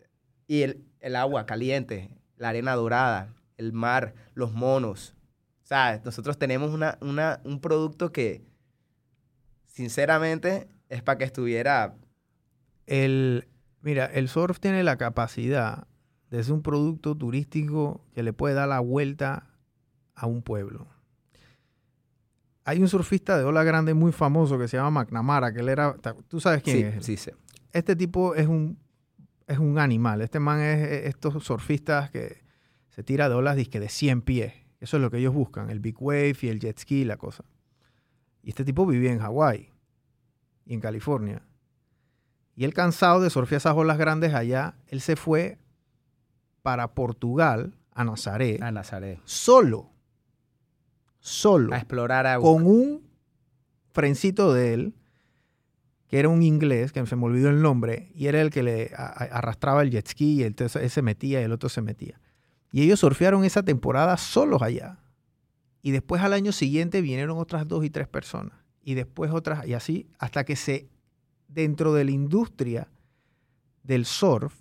Y el, el agua caliente, la arena dorada, el mar, los monos. O sea, nosotros tenemos una, una, un producto que, sinceramente, es para que estuviera... El, mira, el surf tiene la capacidad de ser un producto turístico que le puede dar la vuelta a un pueblo. Hay un surfista de ola grande muy famoso que se llama McNamara, que él era, tú sabes quién sí, es. sí, sí. Este tipo es un, es un animal. Este man es estos surfistas que se tira de olas disque de 100 pies. Eso es lo que ellos buscan, el big wave y el jet ski la cosa. Y este tipo vivía en Hawái y en California. Y él cansado de surfear esas olas grandes allá, él se fue para Portugal, a Nazaret, A Nazaret. solo. Solo A explorar agua. con un frencito de él, que era un inglés, que se me olvidó el nombre, y era el que le arrastraba el jet ski, y entonces él se metía y el otro se metía. Y ellos surfearon esa temporada solos allá. Y después al año siguiente vinieron otras dos y tres personas. Y después otras, y así, hasta que se, dentro de la industria del surf,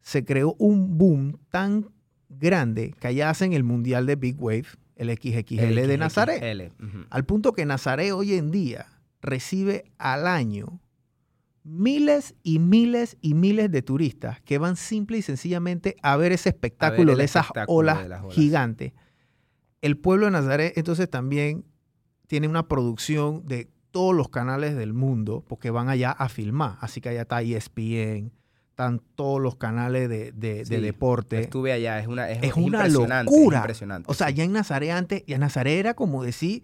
se creó un boom tan grande que allá hacen el mundial de Big Wave, el XXL de Nazaret. Al punto que Nazaret hoy en día recibe al año miles y miles y miles de turistas que van simple y sencillamente a ver ese espectáculo de esas espectáculo olas, de las olas. gigantes. El pueblo de Nazaret entonces también tiene una producción de todos los canales del mundo porque van allá a filmar. Así que allá está ESPN, están todos los canales de, de- deporte. Estuve allá, es una, es, una impresionante, locura. es impresionante. O sea, ya en Nazaret antes, y en Nazaret era como decir,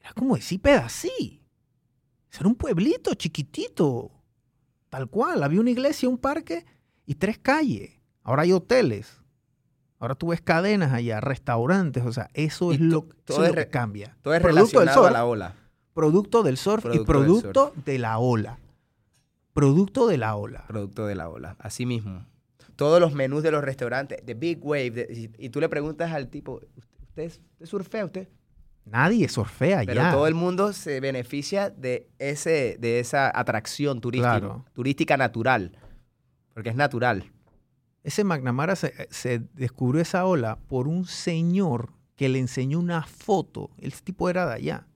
era como decir pedací. Era un pueblito chiquitito, tal cual. Había una iglesia, un parque y tres calles. Ahora hay hoteles. Ahora tú ves cadenas allá, restaurantes. O sea, eso es lo, todo eso es lo que cambia. Todo es Producto del relacionado a surf, la ola. Producto del surf y Producto del producto de la ola. Producto de la ola. Producto de la ola, así mismo. Todos los menús de los restaurantes, de Big Wave, de- y, y tú le preguntas al tipo, ¿usted, es- usted surfea usted? Nadie surfea Pero allá. todo el mundo se beneficia de, ese, de esa atracción turística, Claro. turística natural, porque es natural. Ese McNamara se, se descubrió esa ola por un señor que le enseñó una foto. El tipo era de allá.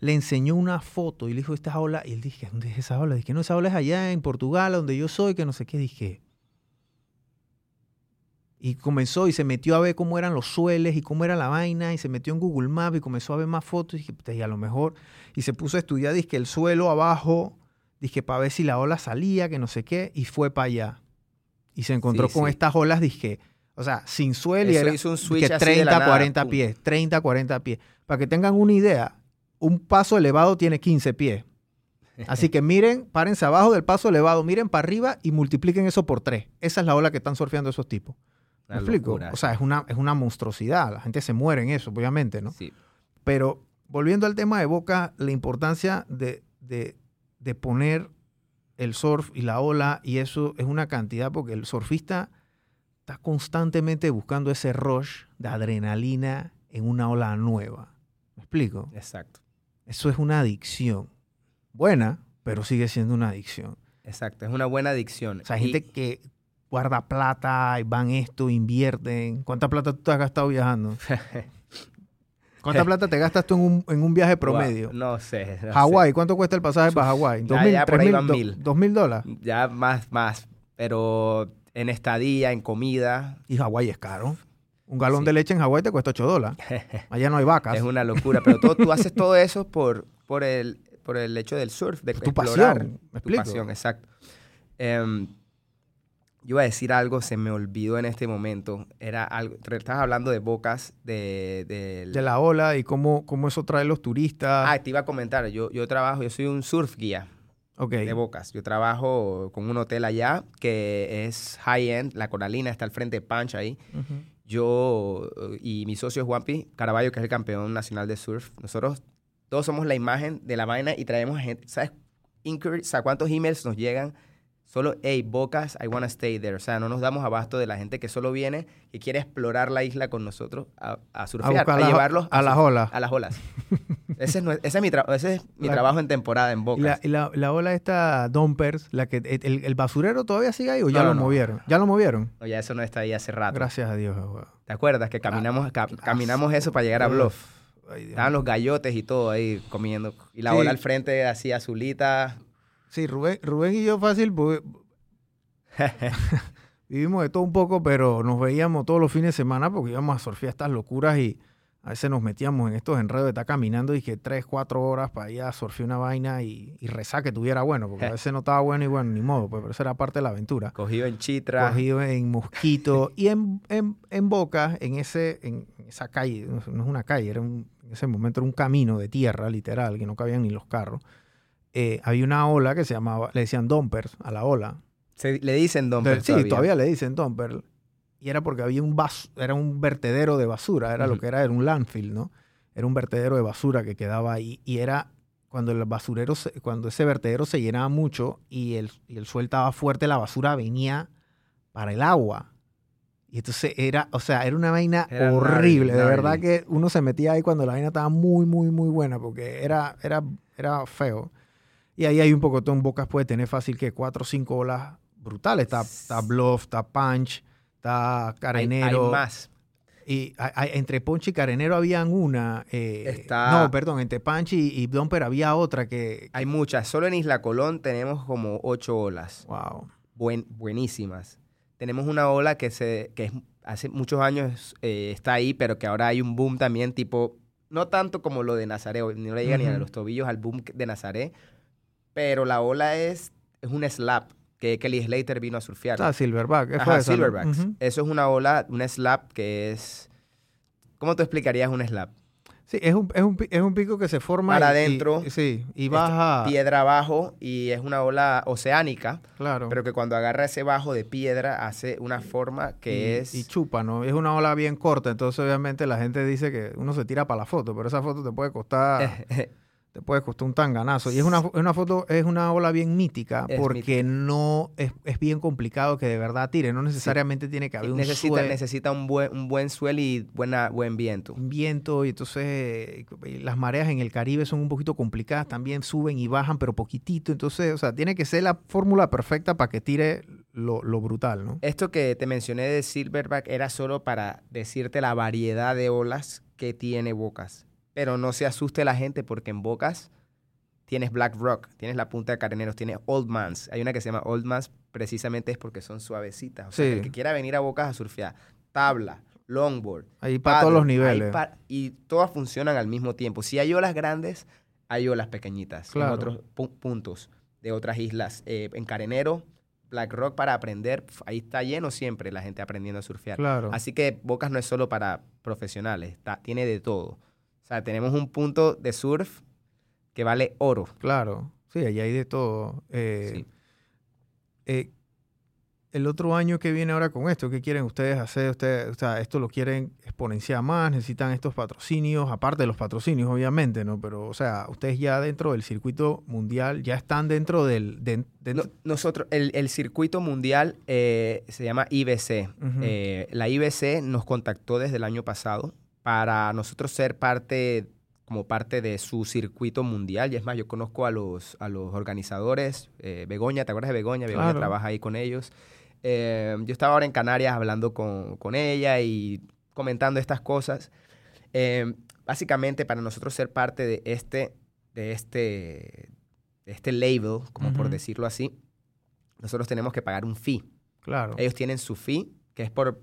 Le enseñó una foto y le dijo, esta ola. Y él dije, ¿dónde es esa ola? Dije, no, esa ola es allá en Portugal, donde yo soy, que no sé qué. Dije. Y comenzó y se metió a ver cómo eran los sueles y cómo era la vaina. Y se metió en Google Maps y comenzó a ver más fotos. Y dije, "Puta, y a lo mejor. Y se puso a estudiar, dije, el suelo abajo. Dije, para ver si la ola salía, que no sé qué. Y fue para allá. Y se encontró Sí, con sí. estas olas, dije, o sea, sin suelo y era hizo un dije, switch así de 30, la nada, 40 pum. pies, 30, 40 pies. Para que tengan una idea, un paso elevado tiene 15 pies. Así que miren, párense abajo del paso elevado, miren para arriba y multipliquen eso por 3. Esa es la ola que están surfeando esos tipos. ¿Me explico? locura, O sea, es una, es una monstruosidad. La gente se muere en eso, obviamente, ¿no? sí. Pero volviendo al tema de Boca, la importancia de, de- de poner el surf y la ola, y eso es una cantidad, porque el surfista está constantemente buscando ese rush de adrenalina en una ola nueva. ¿Me explico? Exacto, Eso es una adicción. Buena, pero sigue siendo una adicción. exacto. Es una buena adicción. O sea, hay Y- gente que guarda plata y van esto, invierten. ¿Cuánta plata tú te has gastado viajando? *laughs* ¿Cuánta plata te gastas tú en un, en un viaje promedio? Wow, no sé. no. Hawái, ¿cuánto cuesta el pasaje para Hawái? ya- ¿Dos mil, ya tres mil, do- mil. dos mil dólares? Ya más, más. Pero en estadía, en comida, Y Hawái es caro. Un galón Sí. de leche en Hawái te cuesta 8 dólares. *laughs* Allá no hay vacas. es una locura. Pero todo- tú haces todo eso *laughs* por, por, el, por el hecho del surf, de tu explorar. pasión. ¿Me Tu pasión, exacto. Em, yo iba a decir algo, se me olvidó en este momento. Era algo, estabas hablando de bocas, de... De la ola y cómo, cómo eso trae los turistas. Ah, te iba a comentar, yo, yo trabajo, yo soy un surf guía ok. de bocas. Yo trabajo con un hotel allá que es high-end, la Coralina está al frente de Punch ahí. Yo eh, y mi socio Juanpi Caraballo, que es el campeón nacional de surf, nosotros todos somos la imagen de la vaina y traemos gente, ¿sabes? Inquiry- o ¿cuántos emails nos llegan? Solo, hey, Bocas, I wanna stay there. O sea, no nos damos abasto de la gente que solo viene, que quiere explorar la isla con nosotros a, a A surfear, a, las- llevarlos a las olas. A las olas. *laughs* ese, es, ese es mi, tra- ese es mi La- trabajo en temporada en Y Bocas. la, y la- la ola esta Dumpers, la que, el, el basurero todavía sigue ahí o ya No, lo no, no. movieron. ¿Ya lo movieron? No, ya eso no está ahí hace rato. Gracias a Dios. weón. ¿Te acuerdas que caminamos, ca- Qué caminamos asco, eso para llegar a Uf. Bluff? Ay, Estaban los gallotes y todo ahí comiendo. Y la Sí. ola al frente así azulita. Sí, Rubén, Rubén y yo fácil, pues, *laughs* vivimos de todo un poco, pero nos veíamos todos los fines de semana porque íbamos a surfear estas locuras y a veces nos metíamos en estos enredos de estar caminando y que tres, cuatro horas para ir a surfear una vaina y, y rezar que tuviera bueno, porque a *laughs* veces no estaba bueno y bueno, ni modo, pues, pero eso era parte de la aventura. Cogido en chitra. Cogido en Mosquito *laughs* y en, en, en Boca, en, ese, en esa calle, no es no es una calle, era un, en ese momento era un camino de tierra, literal, que no cabían ni los carros. Eh, había una ola que se llamaba, le decían dumpers a la ola. Se- le dicen De- sí, todavía. le dicen dumper. Y era porque había un era un vertedero de basura, era lo que era, era un landfill, ¿no? Era un vertedero de basura que quedaba ahí. Y era cuando el basurero, se- cuando ese vertedero se llenaba mucho y el, y el suelo estaba fuerte, la basura venía para el agua. Y entonces era, o sea, era una vaina Era horrible. gnarly, de verdad que uno se metía ahí cuando la vaina estaba muy, muy, muy buena, porque era, era, era feo. Y ahí hay un poco, en Bocas puede tener fácil que cuatro o cinco olas brutales. Está, está Bluff, está Punch, está Carenero. hay más. Y hay- entre Punch y Carenero habían una. eh, Está- No, perdón, entre Punch y, y Dumper había otra que. Hay muchas. Solo en Isla Colón tenemos como ocho olas. Wow. Buen, buenísimas. Tenemos una ola que, se, que es- hace muchos años eh, está ahí, pero que ahora hay un boom también tipo no tanto como lo de Nazaret, no le llega ni a los tobillos al boom de Nazaret, pero la ola es, es un slap que Kelly Slater vino a surfear. Ah, Silverback. Ajá, ¿no? silverbacks. Eso es una ola, un slap que es... ¿Cómo tú explicarías un slap? Sí, es un, es, un, es un pico que se forma. Para adentro. y- sí, y baja. Piedra abajo y es una ola oceánica, claro. pero que cuando agarra ese bajo de piedra hace una forma que y, es... y chupa, ¿no? Es una ola bien corta, entonces obviamente la gente dice que uno se tira para la foto, pero esa foto te puede costar, *laughs* te puede costar un tanganazo. Y es una, es una foto, es una ola bien mítica, Es porque mítica. no es, es bien complicado que de verdad tire, no necesariamente tiene que haber un, necesita, sue- necesita un buen, un buen suelo y buena, buen viento. un viento, y entonces las mareas en el Caribe son un poquito complicadas, también suben y bajan, pero poquitito, entonces, o sea, tiene que ser la fórmula perfecta para que tire lo, lo brutal, ¿no? Esto que te mencioné de Silverback era solo para decirte la variedad de olas que tiene Bocas. Pero no se asuste la gente porque en Bocas tienes Black Rock, tienes la punta de Careneros, tienes Old Mans. Hay una que se llama Old Mans precisamente es porque son suavecitas. O sea, Sí. que el que quiera venir a Bocas a surfear, tabla, longboard, Ahí para todos los niveles. pa- y todas funcionan al mismo tiempo. Si hay olas grandes, hay olas pequeñitas Claro. en otros pu- puntos de otras islas. Eh, en Carenero, Black Rock para aprender, ahí está lleno siempre la gente aprendiendo a surfear. Claro. Así que Bocas no es solo para profesionales, está- tiene de todo. O sea, tenemos un punto de surf que vale oro. Claro, sí, allá hay de todo. Eh, Sí. eh, el otro año que viene ahora con esto, ¿qué quieren ustedes hacer? Ustedes, o sea, esto lo quieren exponenciar más, necesitan estos patrocinios, aparte de los patrocinios, obviamente, ¿no? Pero, o sea, ustedes ya dentro del circuito mundial, ya están dentro del... dentro- No- nosotros, el, el circuito mundial eh, se llama IBC. Eh, la IBC nos contactó desde el año pasado para nosotros ser parte, como parte de su circuito mundial. Y es más, yo conozco a los, a los organizadores. eh, Begoña, ¿te acuerdas de Begoña? Begoña Claro. trabaja ahí con ellos. Eh, yo estaba ahora en Canarias hablando con, con ella y comentando estas cosas. Eh, básicamente, para nosotros ser parte de este, de este, de este label, como por Ujú. decirlo así, nosotros tenemos que pagar un fee. claro, Ellos tienen su fee, que es por,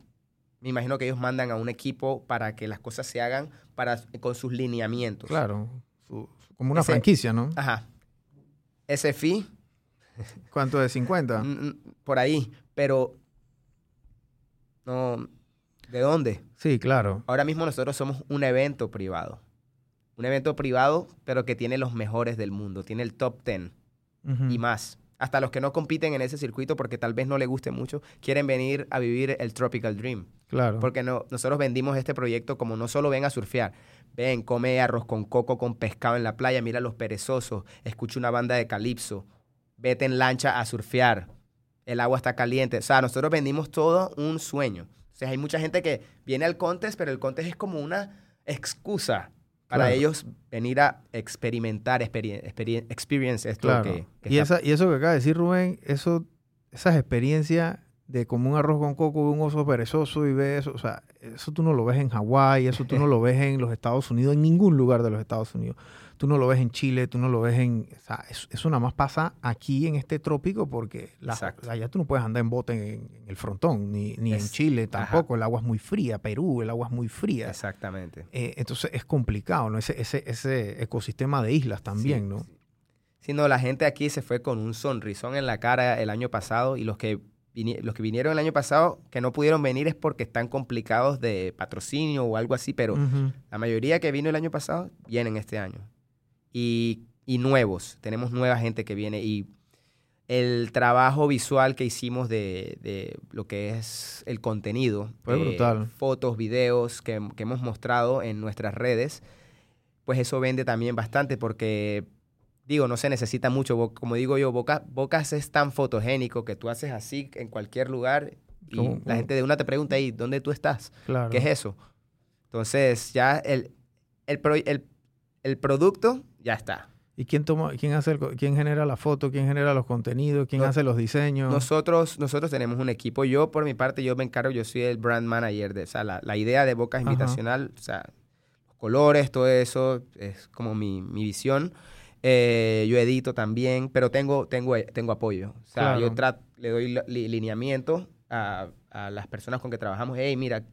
me imagino que ellos mandan a un equipo para que las cosas se hagan para, con sus lineamientos. claro. su- como una Ese- franquicia, ¿no? Ajá. Ese fee, ¿Cuánto de 50? mm, mm, por ahí, pero no, ¿de dónde? Sí, claro. Ahora mismo nosotros somos un evento privado. Un evento privado, pero que tiene los mejores del mundo. Tiene el top 10 Ujú. y más. Hasta los que no compiten en ese circuito porque tal vez no les guste mucho, quieren venir a vivir el Tropical Dream. Claro. Porque no, nosotros vendimos este proyecto como no solo ven a surfear, ven, come arroz con coco con pescado en la playa, mira los perezosos, escucha una banda de calipso, vete en lancha a surfear, el agua está caliente. O sea, nosotros vendimos todo un sueño. O sea, hay mucha gente que viene al contest, pero el contest es como una excusa para Claro. ellos venir a experimentar, experi- experi- experience esto Claro. que, que y, esa, y eso que acaba de decir Rubén, eso, esas experiencias de como un arroz con coco, un oso perezoso y ves eso, o sea, eso tú no lo ves en Hawái, eso tú no lo ves en los Estados Unidos, en ningún lugar de los Estados Unidos. Tú no lo ves en Chile, tú no lo ves en... O sea, eso, nada más pasa aquí en este trópico porque la- allá tú no puedes andar en bote en, en el frontón, ni, ni en Chile ajá. tampoco, el agua es muy fría, Perú, el agua es muy fría. Exactamente. Eh, entonces es complicado, ¿no? Ese, ese, ese ecosistema de islas también, Sí, ¿no? sí. Sí, no, la gente aquí se fue con un sonrisón en la cara el año pasado y los que, los que vinieron el año pasado que no pudieron venir es porque están complicados de patrocinio o algo así, pero la mayoría que vino el año pasado vienen este año. Y, y nuevos, tenemos nueva gente que viene y el trabajo visual que hicimos de, de lo que es el contenido, Fue brutal. fotos, videos que, que hemos mostrado en nuestras redes, pues eso vende también bastante porque, digo, no se necesita mucho. Como digo yo, Boca, Bocas es tan fotogénico que tú haces así en cualquier lugar y ¿Cómo- la gente de una te pregunta, ¿y dónde tú estás? Claro. ¿Qué es eso? Entonces, ya el, el, pro- el- el producto ya está. ¿Y quién toma, quién hace el quién genera la foto, quién genera los contenidos, quién No- hace los diseños? Nosotros, nosotros tenemos un equipo. Yo, por mi parte, yo me encargo, yo soy el brand manager de, o sea, la, la idea de Bocas Ajá. Invitacional, o sea, los colores, todo eso, es como mi, mi visión. Eh, yo edito también, pero tengo, tengo, tengo apoyo. O sea, Claro. yo tra- le doy li- lineamiento a, a las personas con que trabajamos. Hey, mira,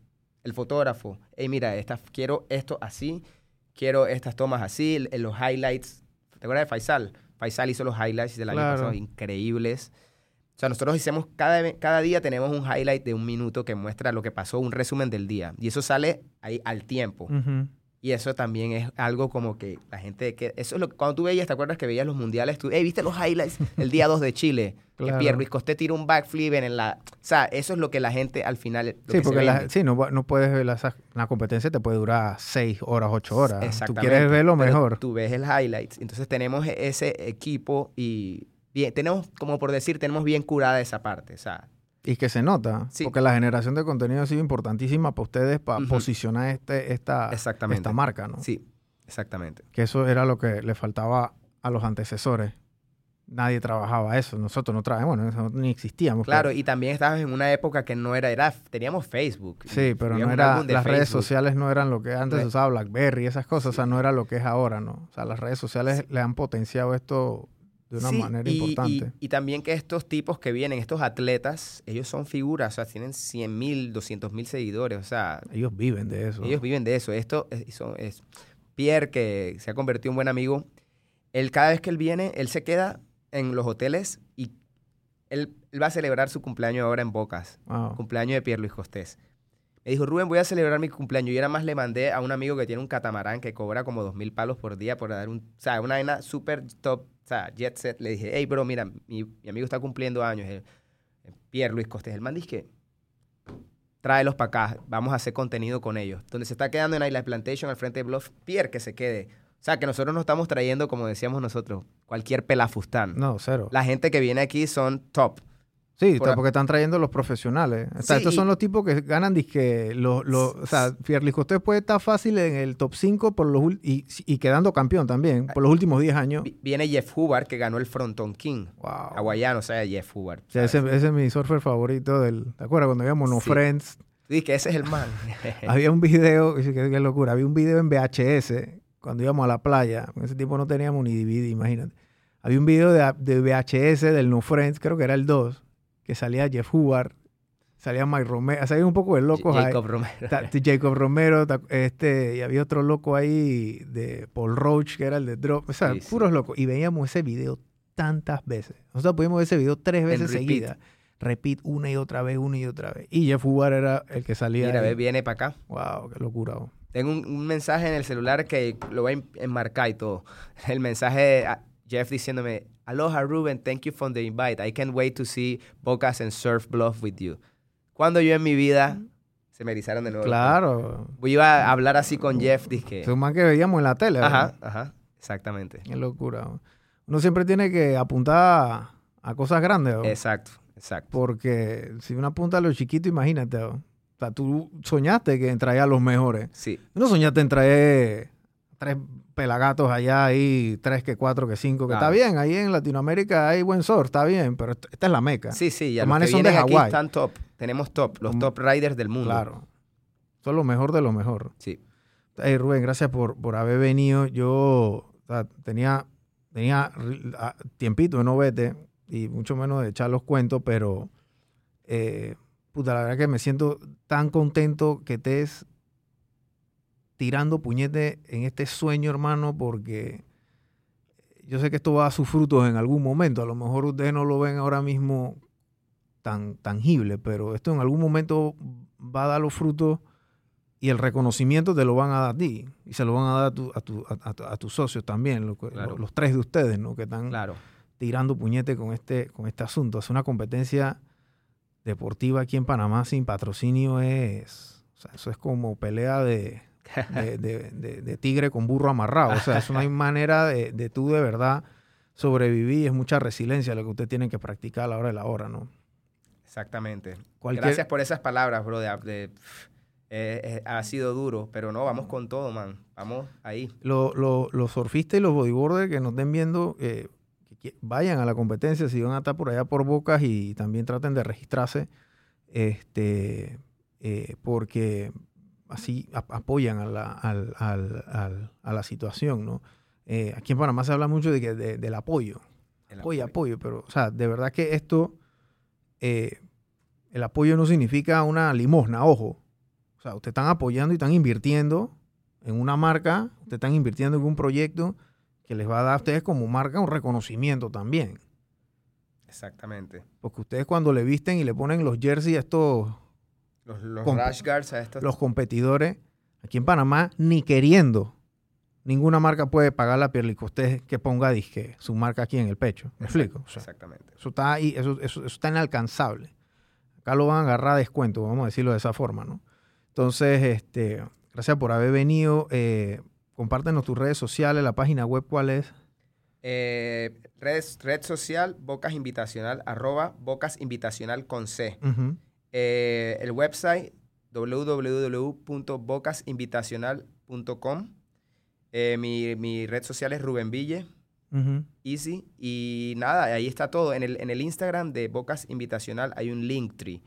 el fotógrafo. Hey, mira, esta, quiero esto así. Quiero estas tomas así, en los highlights. ¿Te acuerdas de Faisal? Faisal hizo los highlights del año Claro. pasado, increíbles. O sea, nosotros hacemos, cada, cada día tenemos un highlight de un minuto que muestra lo que pasó, un resumen del día. Y eso sale ahí al tiempo. Ujú. Y eso también es algo como que la gente que eso es lo que cuando tú veías, ¿te acuerdas que veías los mundiales? Tú, hey, ¿viste los highlights el día 2 de Chile? *laughs* Claro. Que Pierre Luis Costé tira un backflip en la, o sea, eso es lo que la gente al final lo Sí, que se porque la- sí, no, no puedes ver la, una competencia, te puede durar seis horas, ocho horas. Tú Exactamente. quieres ver lo mejor. Tú ves el highlights. Entonces tenemos ese equipo y bien, tenemos, como por decir, tenemos bien curada esa parte. O sea, Y que se nota, Sí. porque la generación de contenido ha sido importantísima para ustedes para posicionar este, esta, Exactamente. esta marca, ¿no? sí, exactamente. Que eso era lo que le faltaba a los antecesores. Nadie trabajaba eso. Nosotros no trabajamos, bueno, nosotros ni existíamos. Claro, pero- y también estabas en una época que no era, era teníamos Facebook. sí, pero no era, las redes sociales no eran lo que antes No usaba BlackBerry y esas cosas, o sea, no era lo que es ahora, ¿no? O sea, las redes sociales le han potenciado esto de una Sí, manera y, importante. Y, y también que estos tipos que vienen, estos atletas, ellos son figuras, o sea, tienen 100 mil, 200 mil seguidores, o sea, Ellos viven de eso. ellos viven de eso. Esto es, son- es Pierre, que se ha convertido en buen amigo, él cada vez que él viene, él se queda en los hoteles y él, él va a celebrar su cumpleaños ahora en Bocas, Wow. cumpleaños de Pierre Luis Costés. Me dijo, Rubén, voy a celebrar mi cumpleaños. Y era más le mandé a un amigo que tiene un catamarán que cobra como dos mil palos por día por dar un... O sea, una vaina súper top, o sea, jet set. Le dije, hey, bro, mira, mi, mi amigo está cumpliendo años, eh, eh, Pierre Luis Costés. El man dice que tráelos para acá, vamos a hacer contenido con ellos. Donde se está quedando en Island Plantation al frente de Bluff, Pierre que se quede. O sea, que nosotros no estamos trayendo, como decíamos nosotros, cualquier pelafustán. No, cero. La gente que viene aquí son top. Sí, Por porque están trayendo los profesionales. O sea, Sí, estos y- son los tipos que ganan disque los, los, o sea, usted puede estar fácil en el top 5 por los ul- y, y quedando campeón también por los últimos 10 años. Vi- Viene Jeff Hubbard, que ganó el Fronton King. Wow. Hawaiano, o sea, Jeff Hubbard. O sea, ¿sabes? ese, ese es mi surfer favorito del. ¿Te acuerdas cuando íbamos No Sí. Friends? Sí, que ese es el man. *laughs* Había un video, qué, qué locura, había un video en VHS cuando íbamos a la playa. En ese tiempo no teníamos ni DVD, imagínate. Había un video de, de VHS del No Friends, creo que era el 2, que salía Jeff Hubbard, salía Mike Romero, salía un poco de locos ahí. Jacob Romero. Ta- t- Jacob Romero, ta- este, y había otro loco ahí de Paul Roach, que era el de Drop, o sea, Sí, sí. puros locos. Y veíamos ese video tantas veces. Nosotros pudimos ver ese video tres veces seguidas. Repeat una y otra vez, una y otra vez. Y Jeff Hubbard era el que salía. Mira, ahí. viene para acá. Wow, qué locura. oh. Tengo un, un mensaje en el celular que lo voy a en- enmarcar y todo. *laughs* El mensaje a Jeff diciéndome, Aloha Ruben, thank you for the invite. I can't wait to see Bocas and Surf Bluff with you. Cuando yo en mi vida se me erizaron de nuevo. Claro. Voy a hablar así con Jeff, dije. Es un man que veíamos en la tele. ¿verdad? Ajá, ajá, exactamente. Qué locura. Uno siempre tiene que apuntar a, cosas grandes. oh. Exacto, exacto. Porque si uno apunta a lo chiquito, imagínate. oh. O sea, tú soñaste que traía a los mejores. Sí, no soñaste en traer tres pelagatos allá, ahí tres que cuatro que cinco, que Claro. está bien. Ahí en Latinoamérica hay buen surf, está bien, pero est- esta es la meca. sí, sí. Ya Los los, manes que son de aquí Hawái. están top. Tenemos top, los Mm. top riders del mundo. Claro. Son lo mejor de lo mejor. Sí. Hey, Rubén, gracias por, por haber venido. Yo o sea, tenía, tenía tiempito de no vete y mucho menos de echar los cuentos, pero eh, puta, la verdad que me siento tan contento que estés tirando puñete en este sueño, hermano, porque yo sé que esto va a sus frutos en algún momento. A lo mejor ustedes no lo ven ahora mismo tan tangible, pero esto en algún momento va a dar los frutos y el reconocimiento te lo van a dar a ti y se lo van a dar a, tu- a, tu- a- a tu- a tus socios también, lo Claro. los tres de ustedes, ¿no? Que están Claro. tirando puñete con este, con este asunto. Es una competencia deportiva aquí en Panamá sin patrocinio es, o sea, eso es como pelea de, de, de- de- de tigre con burro amarrado. O sea, eso no hay *laughs* manera de, tú de verdad sobrevivir. Es mucha resiliencia lo que usted tiene que practicar a la hora de la hora, ¿no? Exactamente. Cualquier- Gracias por esas palabras, bro. de- de- eh, eh, ha sido duro, pero no, vamos con todo, man. Vamos ahí. Lo- lo- los surfistas y los bodyboarders que nos estén viendo, eh, que vayan a la competencia, si van a estar por allá por Bocas y también traten de registrarse, este, eh, porque así ap- apoyan a la, al- al- al- a la situación, ¿no? Eh, aquí en Panamá se habla mucho de que, de- del apoyo, El apoyo, apoyo. apoyo, pero, o sea, de verdad que esto, eh, el apoyo no significa una limosna, ojo. O sea, ustedes están apoyando y están invirtiendo en una marca, ustedes están invirtiendo en un proyecto que les va a dar a ustedes como marca un reconocimiento también. Exactamente. Porque ustedes cuando le visten y le ponen los jerseys a estos, Los, los rash guards a estos. los competidores, aquí en Panamá, ni queriendo, ninguna marca puede pagar la piel que usted que ponga disque su marca aquí en el pecho. ¿Me Exacto, explico? O sea, Exactamente. Eso está ahí, eso, eso- eso está inalcanzable. Acá lo van a agarrar a descuento, vamos a decirlo de esa forma, ¿no? Entonces, este, gracias por haber venido. Eh, compártenos tus redes sociales, la página web, ¿cuál es? Eh, red, red social, Bocas Invitacional, arroba Bocas Invitacional con C. Eh, el website www.bocasinvitacional.com. Eh, mi, mi red social es Rubén Ville, easy. Y nada, ahí está todo. En el, en el Instagram de Bocas Invitacional hay un Linktree.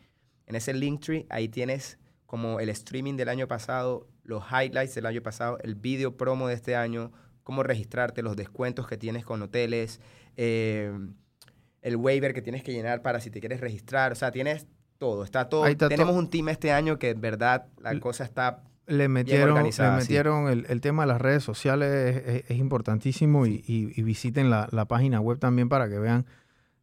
En ese Linktree ahí tienes como el streaming del año pasado, los highlights del año pasado, el video promo de este año, cómo registrarte, los descuentos que tienes con hoteles, eh, el waiver que tienes que llenar para si te quieres registrar. O sea, tienes todo. Está todo. Está Tenemos todo. un team este año que en verdad la L- cosa está Le metieron, le sí. metieron el, el tema de las redes sociales, es, es- es importantísimo y, y- y visiten la, la página web también para que vean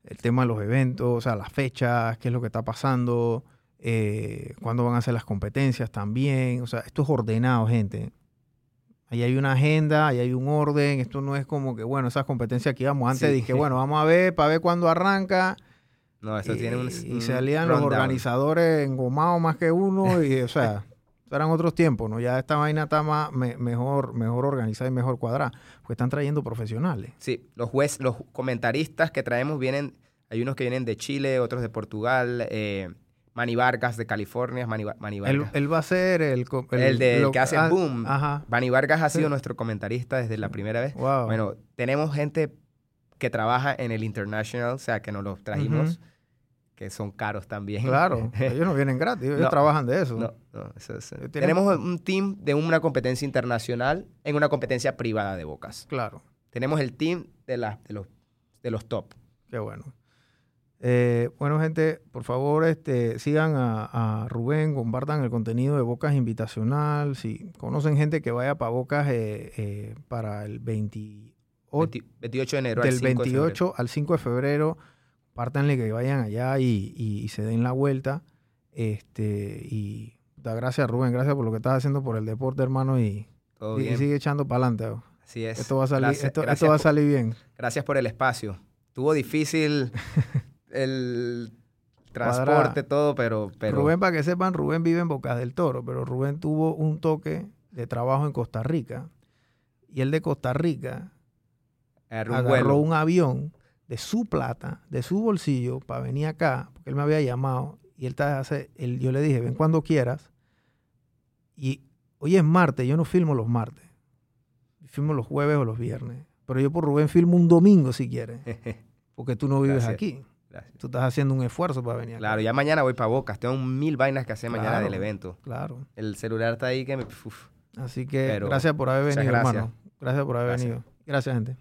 el tema de los eventos, o sea, las fechas, qué es lo que está pasando, eh, cuándo van a hacer las competencias también. O sea, esto es ordenado, gente. Ahí hay una agenda, ahí hay un orden. Esto no es como que, bueno, esas competencias que íbamos antes, Sí. dije, bueno, vamos a ver, para ver cuándo arranca. No, eso y, tiene un. y salían los organizadores engomados más que uno y o sea *laughs* eran otros tiempos no ya esta vaina está más me- mejor mejor organizada y mejor cuadrada porque están trayendo profesionales Sí, los jueces, los comentaristas que traemos vienen, hay unos que vienen de Chile, otros de Portugal, eh, Manny Vargas de California, Manny, Manny él, Vargas. él va a ser el co- El del que hace ah, boom. ajá Manny Vargas ha sido Sí. nuestro comentarista desde la primera vez. wow Bueno, tenemos gente que trabaja en el International, o sea, que nos los trajimos, que son caros también. claro *laughs* ellos no vienen gratis ellos No. trabajan de eso No, no, eso es- Eh, tenemos- un team de una competencia internacional en una competencia privada de bocas. claro Tenemos el team de, la- de, los, de los top. Qué bueno. Eh, bueno, gente, por favor, este, sigan a, a Rubén, compartan el contenido de Bocas Invitacional. Si conocen gente que vaya para Bocas eh, eh, para el 28, 20 28 de enero al del 5 de febrero. 28 al 5 de febrero, pártanle que vayan allá y, y- y se den la vuelta. Este, y da gracias, Rubén, gracias por lo que estás haciendo por el deporte, hermano, y, sigue echando para adelante. Así es. Esto va a salir, Gracias- esto, esto gracias va a por- salir bien. Gracias por el espacio. Tuvo difícil *laughs* el transporte, todo, pero... pero Rubén, para que sepan, Rubén vive en Bocas del Toro, pero Rubén tuvo un toque de trabajo en Costa Rica. Y él de Costa Rica agarró un agarró un avión de su plata, de su bolsillo, para venir acá, porque él me había llamado. Y él, hace, él yo le dije, ven cuando quieras. Y hoy es martes, yo no filmo los martes. Filmo los jueves o los viernes. Pero yo por Rubén filmo un domingo si quieres, *laughs* porque tú no vives Gracias. aquí. Gracias. Tú estás haciendo un esfuerzo para venir acá. Claro, ya mañana voy para Bocas. Tengo mil vainas que hacer mañana del evento. Claro. El celular está ahí que me... uf. Así que Pero gracias por haber venido, gracias. hermano. Gracias por haber Gracias. venido. Gracias, gente.